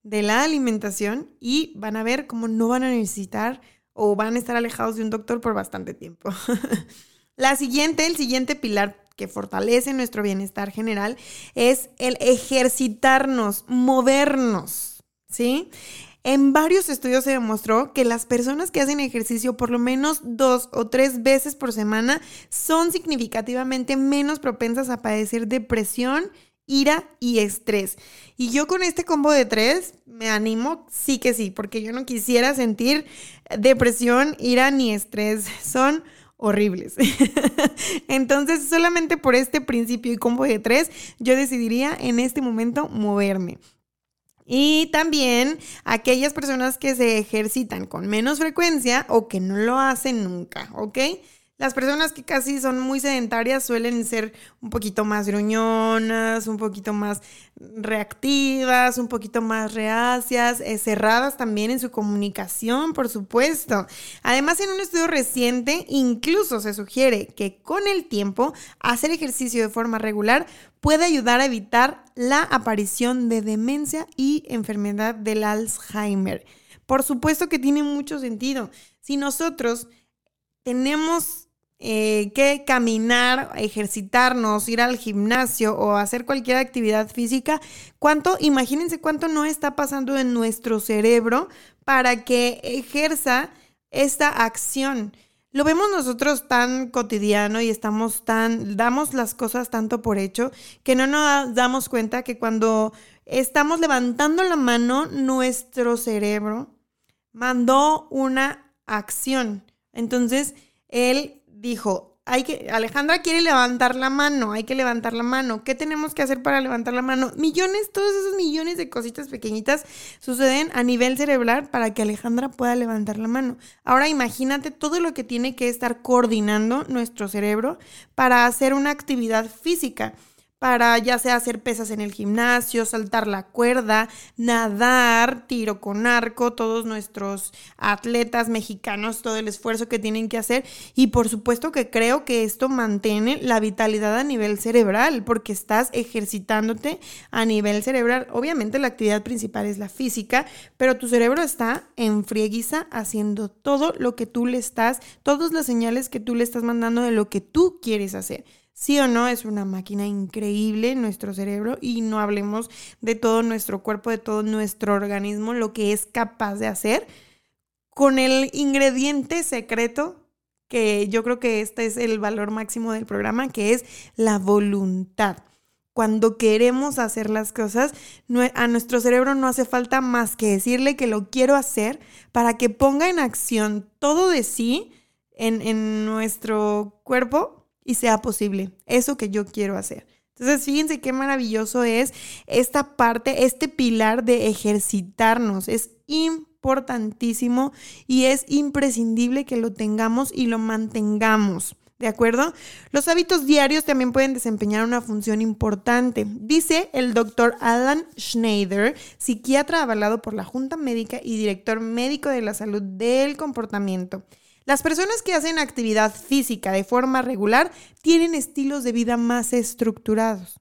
de la alimentación y van a ver cómo no van a necesitar o van a estar alejados de un doctor por bastante tiempo. *laughs* La siguiente, el siguiente pilar que fortalece nuestro bienestar general, es el ejercitarnos, movernos, ¿sí? En varios estudios se demostró que las personas que hacen ejercicio por lo menos dos o tres veces por semana son significativamente menos propensas a padecer depresión, ira y estrés. Y yo con este combo de tres me animo, sí que sí, porque yo no quisiera sentir depresión, ira ni estrés. Son horribles. *laughs* Entonces, solamente por este principio y combo de tres, yo decidiría en este momento moverme. Y también aquellas personas que se ejercitan con menos frecuencia o que no lo hacen nunca, ¿ok? Las personas que casi son muy sedentarias suelen ser un poquito más gruñonas, un poquito más reactivas, un poquito más reacias, eh, cerradas también en su comunicación, por supuesto. Además, en un estudio reciente, incluso se sugiere que con el tiempo, hacer ejercicio de forma regular puede ayudar a evitar la aparición de demencia y enfermedad del Alzheimer. Por supuesto que tiene mucho sentido. Si nosotros tenemos eh, que caminar, ejercitarnos, ir al gimnasio o hacer cualquier actividad física, cuánto, imagínense cuánto no está pasando en nuestro cerebro para que ejerza esta acción. Lo vemos nosotros tan cotidiano y estamos tan, damos las cosas tanto por hecho que no nos damos cuenta que cuando estamos levantando la mano, nuestro cerebro mandó una acción. Entonces, él dijo, hay que, Alejandra quiere levantar la mano, hay que levantar la mano. ¿Qué tenemos que hacer para levantar la mano? Millones, todos esos millones de cositas pequeñitas suceden a nivel cerebral para que Alejandra pueda levantar la mano. Ahora imagínate todo lo que tiene que estar coordinando nuestro cerebro para hacer una actividad física para ya sea hacer pesas en el gimnasio, saltar la cuerda, nadar, tiro con arco, todos nuestros atletas mexicanos, todo el esfuerzo que tienen que hacer. Y por supuesto que creo que esto mantiene la vitalidad a nivel cerebral, porque estás ejercitándote a nivel cerebral. Obviamente la actividad principal es la física, pero tu cerebro está en frieguiza haciendo todo lo que tú le estás, todas las señales que tú le estás mandando de lo que tú quieres hacer. Sí o no, es una máquina increíble nuestro cerebro y no hablemos de todo nuestro cuerpo, de todo nuestro organismo, lo que es capaz de hacer con el ingrediente secreto que yo creo que este es el valor máximo del programa, que es la voluntad. Cuando queremos hacer las cosas, a nuestro cerebro no hace falta más que decirle que lo quiero hacer para que ponga en acción todo de sí en, en nuestro cuerpo y sea posible eso que yo quiero hacer. Entonces, fíjense qué maravilloso es esta parte, este pilar de ejercitarnos. Es importantísimo y es imprescindible que lo tengamos y lo mantengamos. ¿De acuerdo? Los hábitos diarios también pueden desempeñar una función importante. Dice el doctor Alan Schneider, psiquiatra avalado por la Junta Médica y director médico de la salud del comportamiento. Las personas que hacen actividad física de forma regular tienen estilos de vida más estructurados.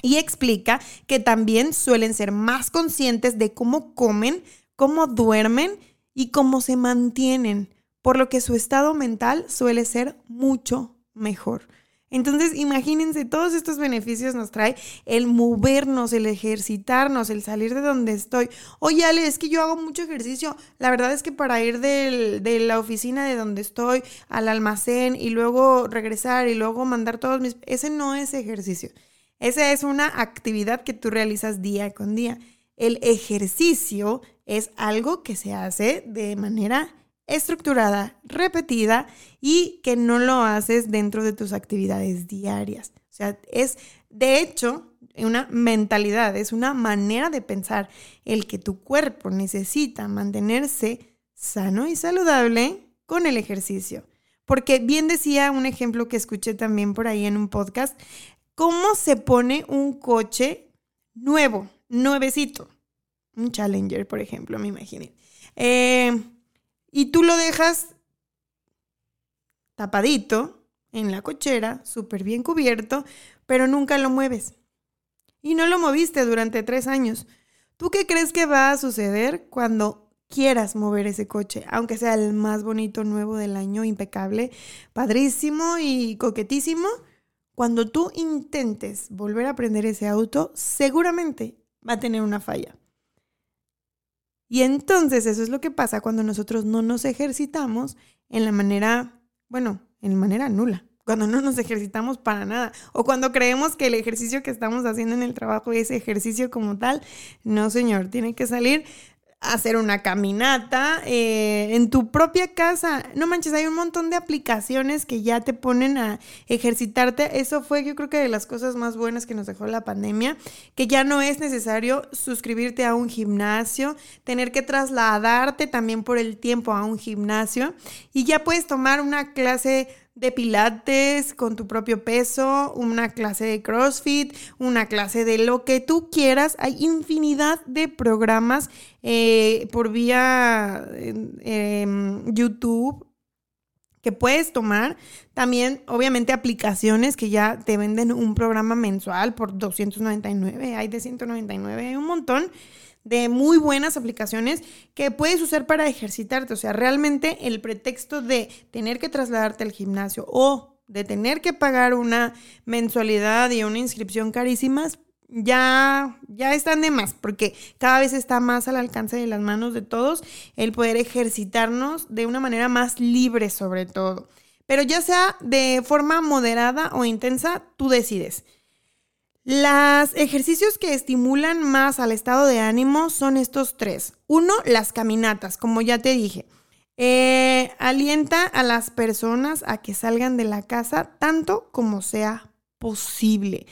Y explica que también suelen ser más conscientes de cómo comen, cómo duermen y cómo se mantienen, por lo que su estado mental suele ser mucho mejor. Entonces, imagínense, todos estos beneficios nos trae el movernos, el ejercitarnos, el salir de donde estoy. Oye, Ale, es que yo hago mucho ejercicio. La verdad es que para ir de la oficina de donde estoy al almacén y luego regresar y luego mandar todos mis... Ese no es ejercicio. Esa es una actividad que tú realizas día con día. El ejercicio es algo que se hace de manera estructurada, repetida y que no lo haces dentro de tus actividades diarias. O sea, es de hecho una mentalidad, es una manera de pensar el que tu cuerpo necesita mantenerse sano y saludable con el ejercicio. Porque bien decía un ejemplo que escuché también por ahí en un podcast, cómo se pone un coche nuevo, nuevecito. Un Challenger, por ejemplo, me imaginé. Eh, y tú lo dejas tapadito en la cochera, súper bien cubierto, pero nunca lo mueves. Y no lo moviste durante tres años. ¿Tú qué crees que va a suceder cuando quieras mover ese coche? Aunque sea el más bonito nuevo del año, impecable, padrísimo y coquetísimo. cuando tú intentes volver a aprender ese auto, seguramente va a tener una falla. Y entonces eso es lo que pasa cuando nosotros no nos ejercitamos en la manera, bueno, en manera nula, cuando no nos ejercitamos para nada o cuando creemos que el ejercicio que estamos haciendo en el trabajo es ejercicio como tal. No, señor, tiene que salir hacer una caminata eh, en tu propia casa. No manches, hay un montón de aplicaciones que ya te ponen a ejercitarte. Eso fue yo creo que de las cosas más buenas que nos dejó la pandemia, que ya no es necesario suscribirte a un gimnasio, tener que trasladarte también por el tiempo a un gimnasio y ya puedes tomar una clase de pilates con tu propio peso, una clase de CrossFit, una clase de lo que tú quieras. Hay infinidad de programas eh, por vía em, YouTube que puedes tomar. También, obviamente, aplicaciones que ya te venden un programa mensual por 299, hay de 199, hay un montón de muy buenas aplicaciones que puedes usar para ejercitarte. O sea, realmente el pretexto de tener que trasladarte al gimnasio o de tener que pagar una mensualidad y una inscripción carísimas, ya, ya están de más, porque cada vez está más al alcance de las manos de todos el poder ejercitarnos de una manera más libre sobre todo. Pero ya sea de forma moderada o intensa, tú decides. Los ejercicios que estimulan más al estado de ánimo son estos tres. Uno, las caminatas, como ya te dije. Eh, alienta a las personas a que salgan de la casa tanto como sea posible.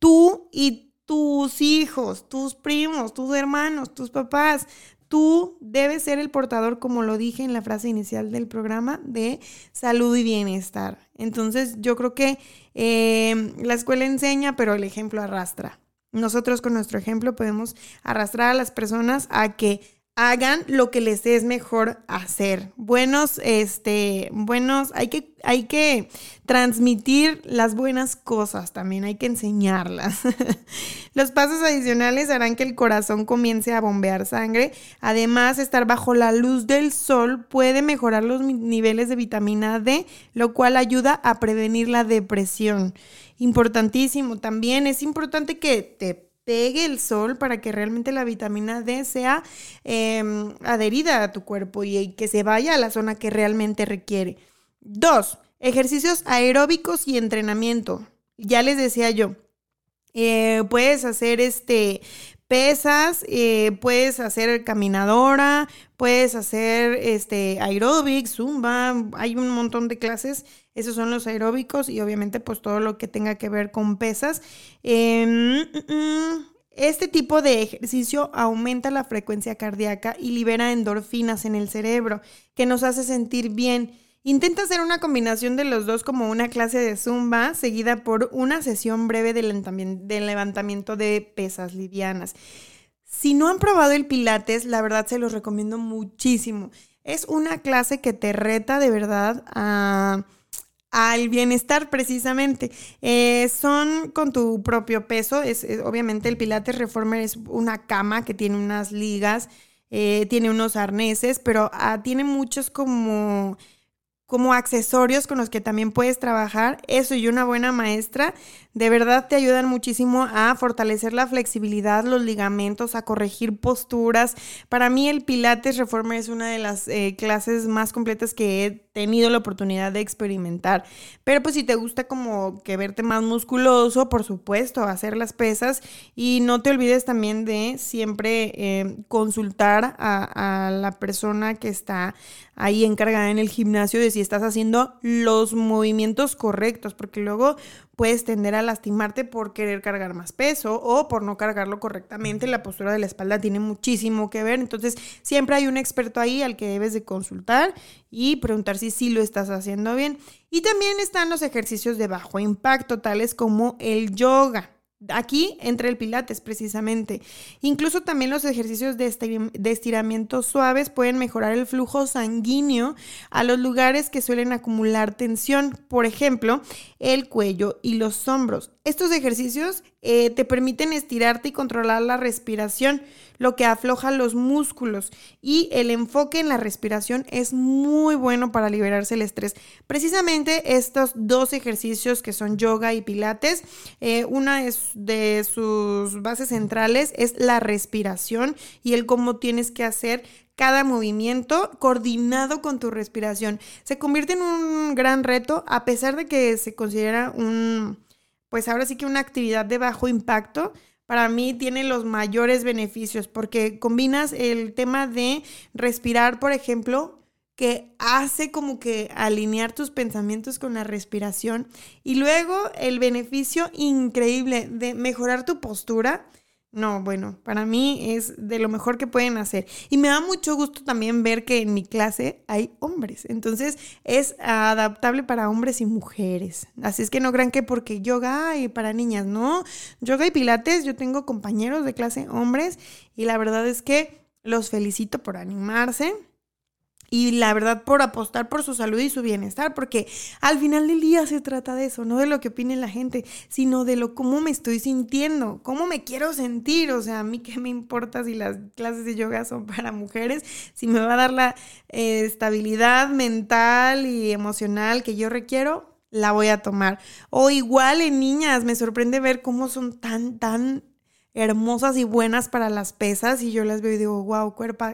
Tú y tus hijos, tus primos, tus hermanos, tus papás, tú debes ser el portador, como lo dije en la frase inicial del programa, de salud y bienestar. Entonces yo creo que eh, la escuela enseña, pero el ejemplo arrastra. Nosotros con nuestro ejemplo podemos arrastrar a las personas a que hagan lo que les es mejor hacer. Buenos, este, buenos, hay que, hay que transmitir las buenas cosas también, hay que enseñarlas. *laughs* Los pasos adicionales harán que el corazón comience a bombear sangre. Además, estar bajo la luz del sol puede mejorar los niveles de vitamina D, lo cual ayuda a prevenir la depresión. Importantísimo también, es importante que te pegue el sol para que realmente la vitamina D sea em, adherida a tu cuerpo y, que se vaya a la zona que realmente requiere. Dos, ejercicios aeróbicos y entrenamiento. Ya les decía yo, eh, puedes hacer este pesas, eh, puedes hacer caminadora, puedes hacer este aeróbic, zumba, hay un montón de clases esos son los aeróbicos y obviamente pues todo lo que tenga que ver con pesas. Em, mm, mm, este tipo de ejercicio aumenta la frecuencia cardíaca y libera endorfinas en el cerebro, que nos hace sentir bien. Intenta hacer una combinación de los dos como una clase de zumba seguida por una sesión breve de levantamiento de pesas livianas. Si no han probado el Pilates, la verdad se los recomiendo muchísimo. Es una clase que te reta de verdad a al bienestar precisamente. Eh, son con tu propio peso. Es, obviamente el Pilates Reformer es una cama que tiene unas ligas, eh, tiene unos arneses, pero ah, tiene muchos como como accesorios con los que también puedes trabajar. Eso y una buena maestra de verdad te ayudan muchísimo a fortalecer la flexibilidad, los ligamentos, a corregir posturas. Para mí el Pilates Reformer es una de las eh, clases más completas que he tenido la oportunidad de experimentar. Pero pues si te gusta como que verte más musculoso, por supuesto, hacer las pesas y no te olvides también de siempre eh, consultar a, a la persona que está ahí encargada en el gimnasio de si estás haciendo los movimientos correctos, porque luego puedes tender a lastimarte por querer cargar más peso o por no cargarlo correctamente. La postura de la espalda tiene muchísimo que ver. Entonces, siempre hay un experto ahí al que debes de consultar y preguntar si sí lo estás haciendo bien. Y también están los ejercicios de bajo impacto, tales como el yoga. Aquí entra el pilates precisamente. Incluso también los ejercicios de, estiramiento suaves pueden mejorar el flujo sanguíneo a los lugares que suelen acumular tensión, por ejemplo, el cuello y los hombros. Estos ejercicios eh, te permiten estirarte y controlar la respiración, lo que afloja los músculos. Y el enfoque en la respiración es muy bueno para liberarse el estrés. Precisamente estos dos ejercicios que son yoga y pilates, eh, una de sus bases centrales es la respiración y el cómo tienes que hacer cada movimiento coordinado con tu respiración. Se convierte en un gran reto a pesar de que se considera un pues ahora sí que una actividad de bajo impacto, para mí tiene los mayores beneficios porque combinas el tema de respirar, por ejemplo, que hace como que alinear tus pensamientos con la respiración y luego el beneficio increíble de mejorar tu postura no, bueno, para mí es de lo mejor que pueden hacer. Y me da mucho gusto también ver que en mi clase hay hombres. Entonces es adaptable para hombres y mujeres. Así es que no crean que porque yoga y para niñas, no. Yoga y pilates, yo tengo compañeros de clase hombres y la verdad es que los felicito por animarse y la verdad por apostar por su salud y su bienestar, porque al final del día se trata de eso, no de lo que opine la gente, sino de lo cómo me estoy sintiendo, cómo me quiero sentir, o sea, a mí qué me importa si las clases de yoga son para mujeres, si me va a dar la eh, estabilidad mental y emocional que yo requiero, la voy a tomar. O igual en niñas, me sorprende ver cómo son tan, tan hermosas y buenas para las pesas y yo las veo y digo, wow, cuerpo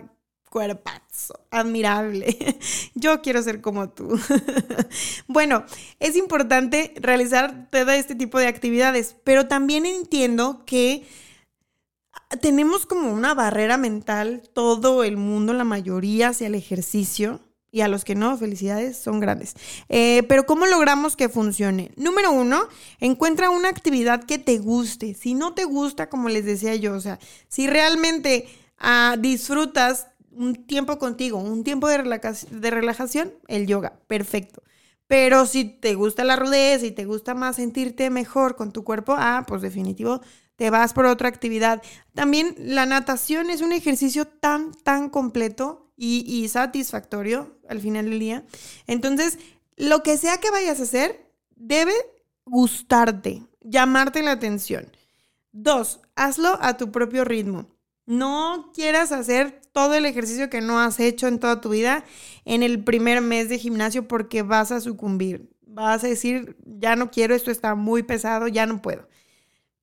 cuerpazo, admirable. *laughs* Yo quiero ser como tú. *laughs* bueno, es importante realizar todo este tipo de actividades, pero también entiendo que tenemos como una barrera mental, todo el mundo, la mayoría, hacia el ejercicio. Y a los que no, felicidades, son grandes. Eh, pero ¿cómo logramos que funcione? Número uno, encuentra una actividad que te guste. Si no te gusta, como les decía yo, o sea, si realmente ah, disfrutas un tiempo contigo, un tiempo de, relajación, el yoga, perfecto. Pero si te gusta la rudeza y te gusta más sentirte mejor con tu cuerpo, ah, pues definitivo, te vas por otra actividad. También la natación es un ejercicio tan, tan completo y, y satisfactorio al final del día. Entonces, lo que sea que vayas a hacer, debe gustarte, llamarte la atención. Dos, hazlo a tu propio ritmo. No quieras hacer todo el ejercicio que no has hecho en toda tu vida en el primer mes de gimnasio porque vas a sucumbir. Vas a decir, ya no quiero, esto está muy pesado, ya no puedo.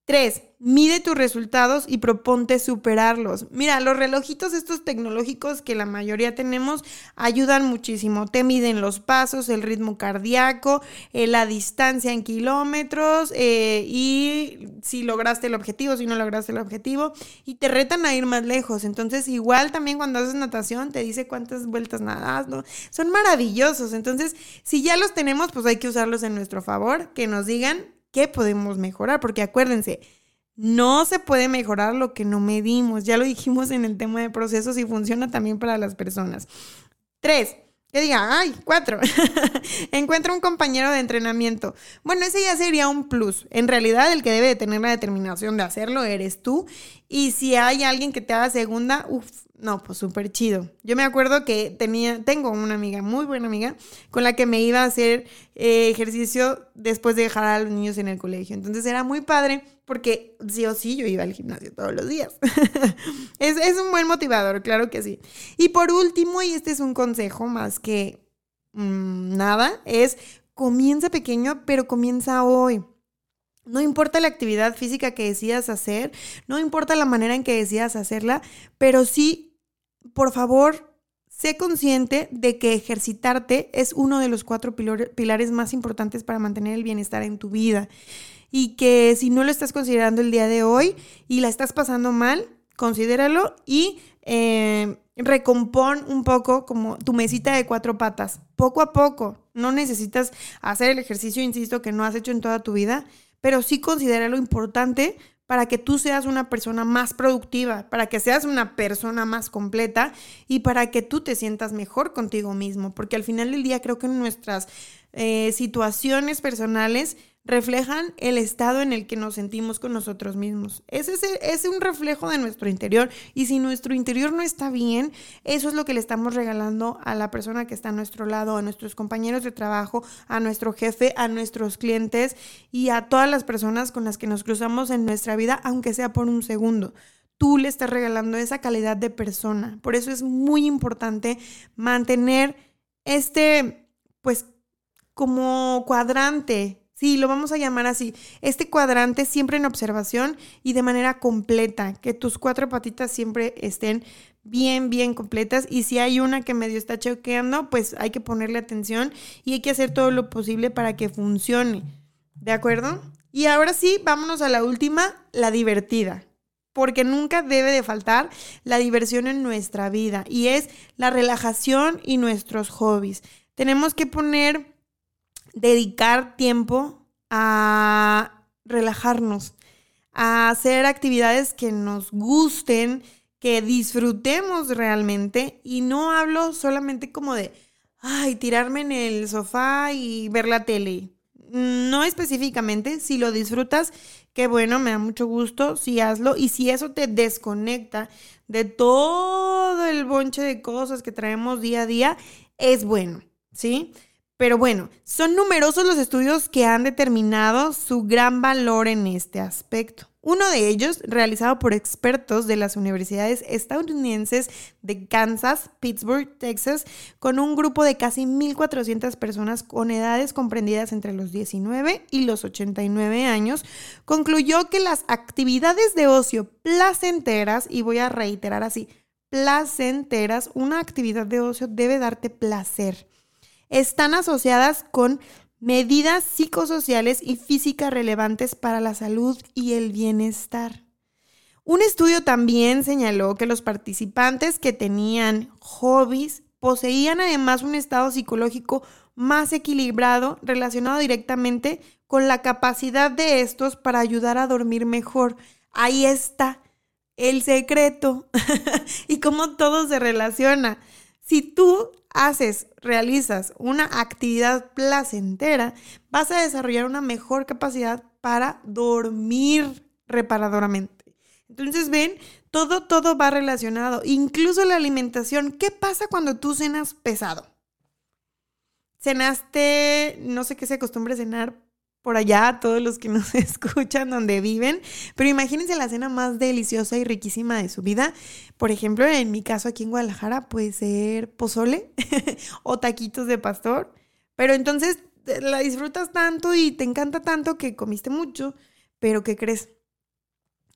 Tres, mide tus resultados y proponte superarlos. Mira, los relojitos estos tecnológicos que la mayoría tenemos ayudan muchísimo. Te miden los pasos, el ritmo cardíaco, eh, la distancia en kilómetros eh, y si lograste el objetivo, si no lograste el objetivo y te retan a ir más lejos. Entonces, igual también cuando haces natación te dice cuántas vueltas nadas, ¿no? Son maravillosos. Entonces, si ya los tenemos, pues hay que usarlos en nuestro favor, que nos digan qué podemos mejorar, porque acuérdense, no se puede mejorar lo que no medimos. Ya lo dijimos en el tema de procesos y funciona también para las personas. Tres, que diga, ay, cuatro. *laughs* Encuentra un compañero de entrenamiento. Bueno, ese ya sería un plus. En realidad, el que debe de tener la determinación de hacerlo eres tú. Y si hay alguien que te haga segunda, uff, no, pues súper chido. Yo me acuerdo que tenía, tengo una amiga, muy buena amiga, con la que me iba a hacer eh, ejercicio después de dejar a los niños en el colegio. Entonces era muy padre porque sí o sí yo iba al gimnasio todos los días. *laughs* es, un buen motivador, claro que sí. Y por último, y este es un consejo más que mm, nada, es comienza pequeño, pero comienza hoy. No importa la actividad física que decidas hacer, no importa la manera en que decidas hacerla, pero sí, por favor, sé consciente de que ejercitarte es uno de los cuatro pilares más importantes para mantener el bienestar en tu vida. Y que si no lo estás considerando el día de hoy y la estás pasando mal, considéralo y eh, recompón un poco como tu mesita de cuatro patas, poco a poco. No necesitas hacer el ejercicio, insisto, que no has hecho en toda tu vida pero sí considera lo importante para que tú seas una persona más productiva, para que seas una persona más completa y para que tú te sientas mejor contigo mismo, porque al final del día creo que en nuestras eh, situaciones personales reflejan el estado en el que nos sentimos con nosotros mismos. Ese es, un reflejo de nuestro interior y si nuestro interior no está bien, eso es lo que le estamos regalando a la persona que está a nuestro lado, a nuestros compañeros de trabajo, a nuestro jefe, a nuestros clientes y a todas las personas con las que nos cruzamos en nuestra vida, aunque sea por un segundo. Tú le estás regalando esa calidad de persona. Por eso es muy importante mantener este, pues, como cuadrante Sí, lo vamos a llamar así. Este cuadrante siempre en observación y de manera completa, que tus cuatro patitas siempre estén bien, bien completas. Y si hay una que medio está choqueando, pues hay que ponerle atención y hay que hacer todo lo posible para que funcione. ¿De acuerdo? Y ahora sí, vámonos a la última, la divertida. Porque nunca debe de faltar la diversión en nuestra vida y es la relajación y nuestros hobbies. Tenemos que poner dedicar tiempo a relajarnos, a hacer actividades que nos gusten, que disfrutemos realmente. Y no hablo solamente como de, ay, tirarme en el sofá y ver la tele. No específicamente, si lo disfrutas, qué bueno, me da mucho gusto, si hazlo. Y si eso te desconecta de todo el bonche de cosas que traemos día a día, es bueno, ¿sí? Pero bueno, son numerosos los estudios que han determinado su gran valor en este aspecto. Uno de ellos, realizado por expertos de las universidades estadounidenses de Kansas, Pittsburgh, Texas, con un grupo de casi 1.400 personas con edades comprendidas entre los 19 y los 89 años, concluyó que las actividades de ocio placenteras, y voy a reiterar así, placenteras, una actividad de ocio debe darte placer están asociadas con medidas psicosociales y físicas relevantes para la salud y el bienestar. Un estudio también señaló que los participantes que tenían hobbies poseían además un estado psicológico más equilibrado relacionado directamente con la capacidad de estos para ayudar a dormir mejor. Ahí está el secreto *laughs* y cómo todo se relaciona. Si tú haces, realizas una actividad placentera, vas a desarrollar una mejor capacidad para dormir reparadoramente. Entonces, ven, todo, todo va relacionado, incluso la alimentación. ¿Qué pasa cuando tú cenas pesado? Cenaste, no sé qué se acostumbra a cenar por allá, todos los que nos *laughs* escuchan donde viven, pero imagínense la cena más deliciosa y riquísima de su vida. Por ejemplo, en mi caso aquí en Guadalajara puede ser pozole *laughs* o taquitos de pastor, pero entonces eh, la disfrutas tanto y te encanta tanto que comiste mucho, pero ¿qué crees?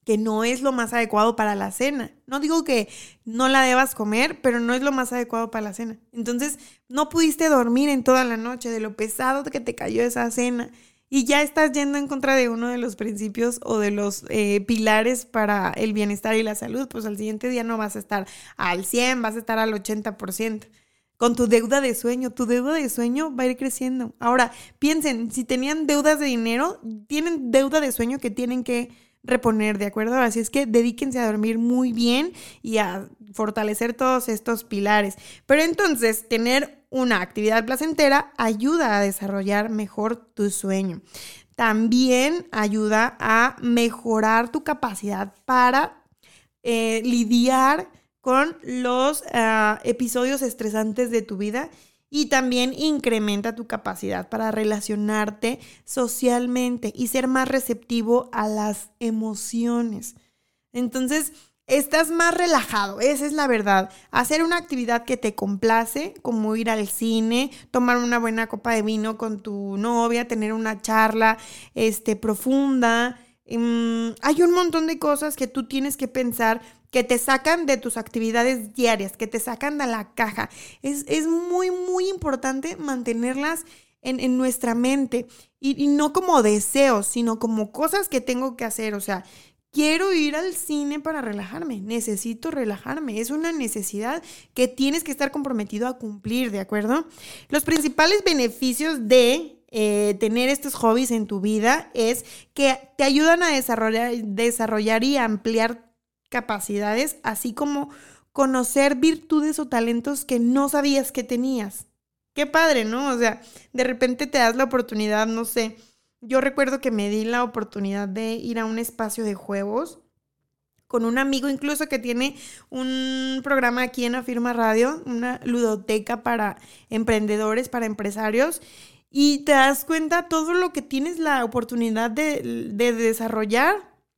que no es lo más adecuado para la cena. No digo que no la debas comer, pero no es lo más adecuado para la cena. Entonces, no pudiste dormir en toda la noche de lo pesado que te cayó esa cena y ya estás yendo en contra de uno de los principios o de los eh, pilares para el bienestar y la salud, pues al siguiente día no vas a estar al 100, vas a estar al 80%. Con tu deuda de sueño, tu deuda de sueño va a ir creciendo. Ahora, piensen, si tenían deudas de dinero, tienen deuda de sueño que tienen que reponer, ¿de acuerdo? Así es que dedíquense a dormir muy bien y a fortalecer todos estos pilares. Pero entonces, tener una actividad placentera ayuda a desarrollar mejor tu sueño. También ayuda a mejorar tu capacidad para eh, lidiar con los ah, episodios estresantes de tu vida y también incrementa tu capacidad para relacionarte socialmente y ser más receptivo a las emociones. Entonces, estás más relajado, esa es la verdad. Hacer una actividad que te complace, como ir al cine, tomar una buena copa de vino con tu novia, tener una charla este, profunda. Em, hay un montón de cosas que tú tienes que pensar que te sacan de tus actividades diarias, que te sacan de la caja. Es, muy, muy importante mantenerlas en, nuestra mente y, y, no como deseos, sino como cosas que tengo que hacer. O sea, quiero ir al cine para relajarme, necesito relajarme. Es una necesidad que tienes que estar comprometido a cumplir, ¿de acuerdo? Los principales beneficios de eh, tener estos hobbies en tu vida es que te ayudan a desarrollar, desarrollar y ampliar capacidades, así como conocer virtudes o talentos que no sabías que tenías. Qué padre, ¿no? O sea, de repente te das la oportunidad, no sé, Yo recuerdo que me di la oportunidad de ir a un espacio de juegos con un amigo incluso que tiene un programa aquí en Afirma Radio, una ludoteca para emprendedores, para empresarios. Y te das cuenta todo lo que tienes la oportunidad de, desarrollar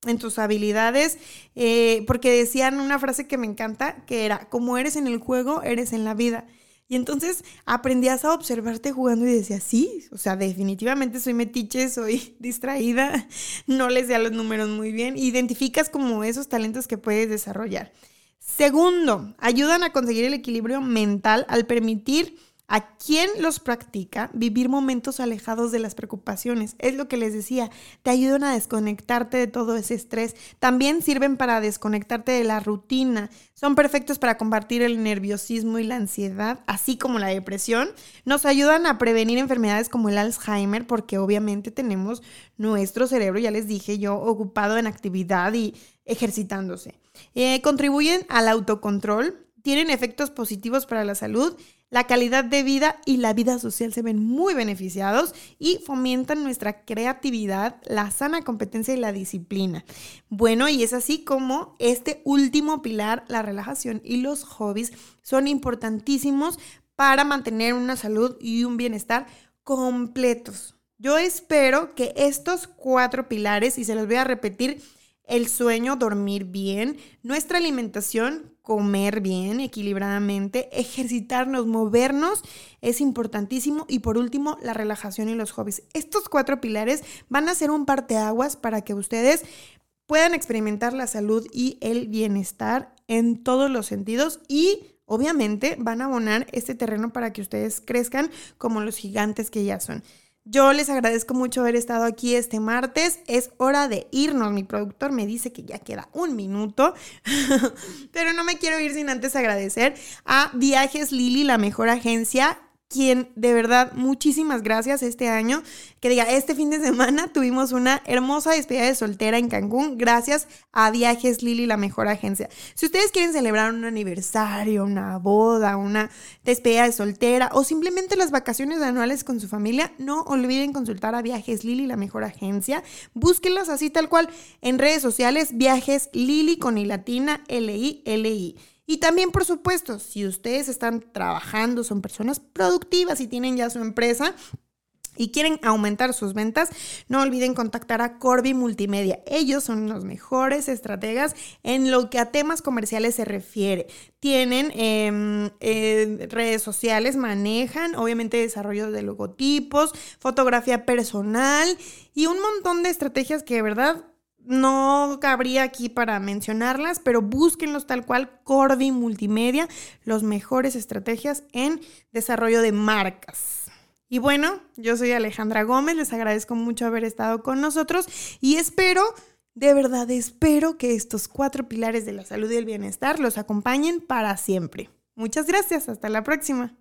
en tus habilidades, eh, porque decían una frase que me encanta, que era, como eres en el juego, eres en la vida. Y entonces aprendías a observarte jugando y decías, sí, o sea, definitivamente soy metiche, soy *laughs* distraída, no les sé los números muy bien. Identificas como esos talentos que puedes desarrollar. Segundo, ayudan a conseguir el equilibrio mental al permitir a quien los practica vivir momentos alejados de las preocupaciones. Es lo que les decía, te ayudan a desconectarte de todo ese estrés. También sirven para desconectarte de la rutina. Son perfectos para combatir el nerviosismo y la ansiedad, así como la depresión. Nos ayudan a prevenir enfermedades como el Alzheimer, porque obviamente tenemos nuestro cerebro, ya les dije yo, ocupado en actividad y ejercitándose. Eh, contribuyen al autocontrol, tienen efectos positivos para la salud la calidad de vida y la vida social se ven muy beneficiados y fomentan nuestra creatividad, la sana competencia y la disciplina. Bueno, y es así como este último pilar, la relajación y los hobbies, son importantísimos para mantener una salud y un bienestar completos. Yo espero que estos cuatro pilares, y se los voy a repetir, el sueño, dormir bien, nuestra alimentación, comer bien, equilibradamente, ejercitarnos, movernos, es importantísimo. Y por último, la relajación y los hobbies. Estos cuatro pilares van a ser un parteaguas para que ustedes puedan experimentar la salud y el bienestar en todos los sentidos y obviamente van a abonar este terreno para que ustedes crezcan como los gigantes que ya son. Yo les agradezco mucho haber estado aquí este martes. Es hora de irnos. Mi productor me dice que ya queda un minuto, *laughs* pero no me quiero ir sin antes agradecer a Viajes Lili, la mejor agencia quien de verdad muchísimas gracias este año. Que diga, este fin de semana *laughs* tuvimos una hermosa despedida de soltera en Cancún gracias a Viajes Lili, la mejor agencia. Si ustedes quieren celebrar un aniversario, una boda, una despedida de soltera o simplemente las vacaciones anuales con su familia, no olviden consultar a Viajes Lili, la mejor agencia. Búsquenlas así tal cual en redes sociales, Viajes Lili con i latina L I L I. Y también, por supuesto, si ustedes están trabajando, son personas productivas y tienen ya su empresa, y quieren aumentar sus ventas, no olviden contactar a Corby Multimedia. Ellos son los mejores estrategas en lo que a temas comerciales se refiere. Tienen em, eh, redes sociales, manejan obviamente desarrollo de logotipos, fotografía personal y un montón de estrategias que de verdad no cabría aquí para mencionarlas, pero búsquenlos tal cual, Corby Multimedia, los mejores estrategias en desarrollo de marcas. Y bueno, yo soy Alejandra Gómez, les agradezco mucho haber estado con nosotros y espero, de verdad espero que estos cuatro pilares de la salud y el bienestar los acompañen para siempre. Muchas gracias, hasta la próxima.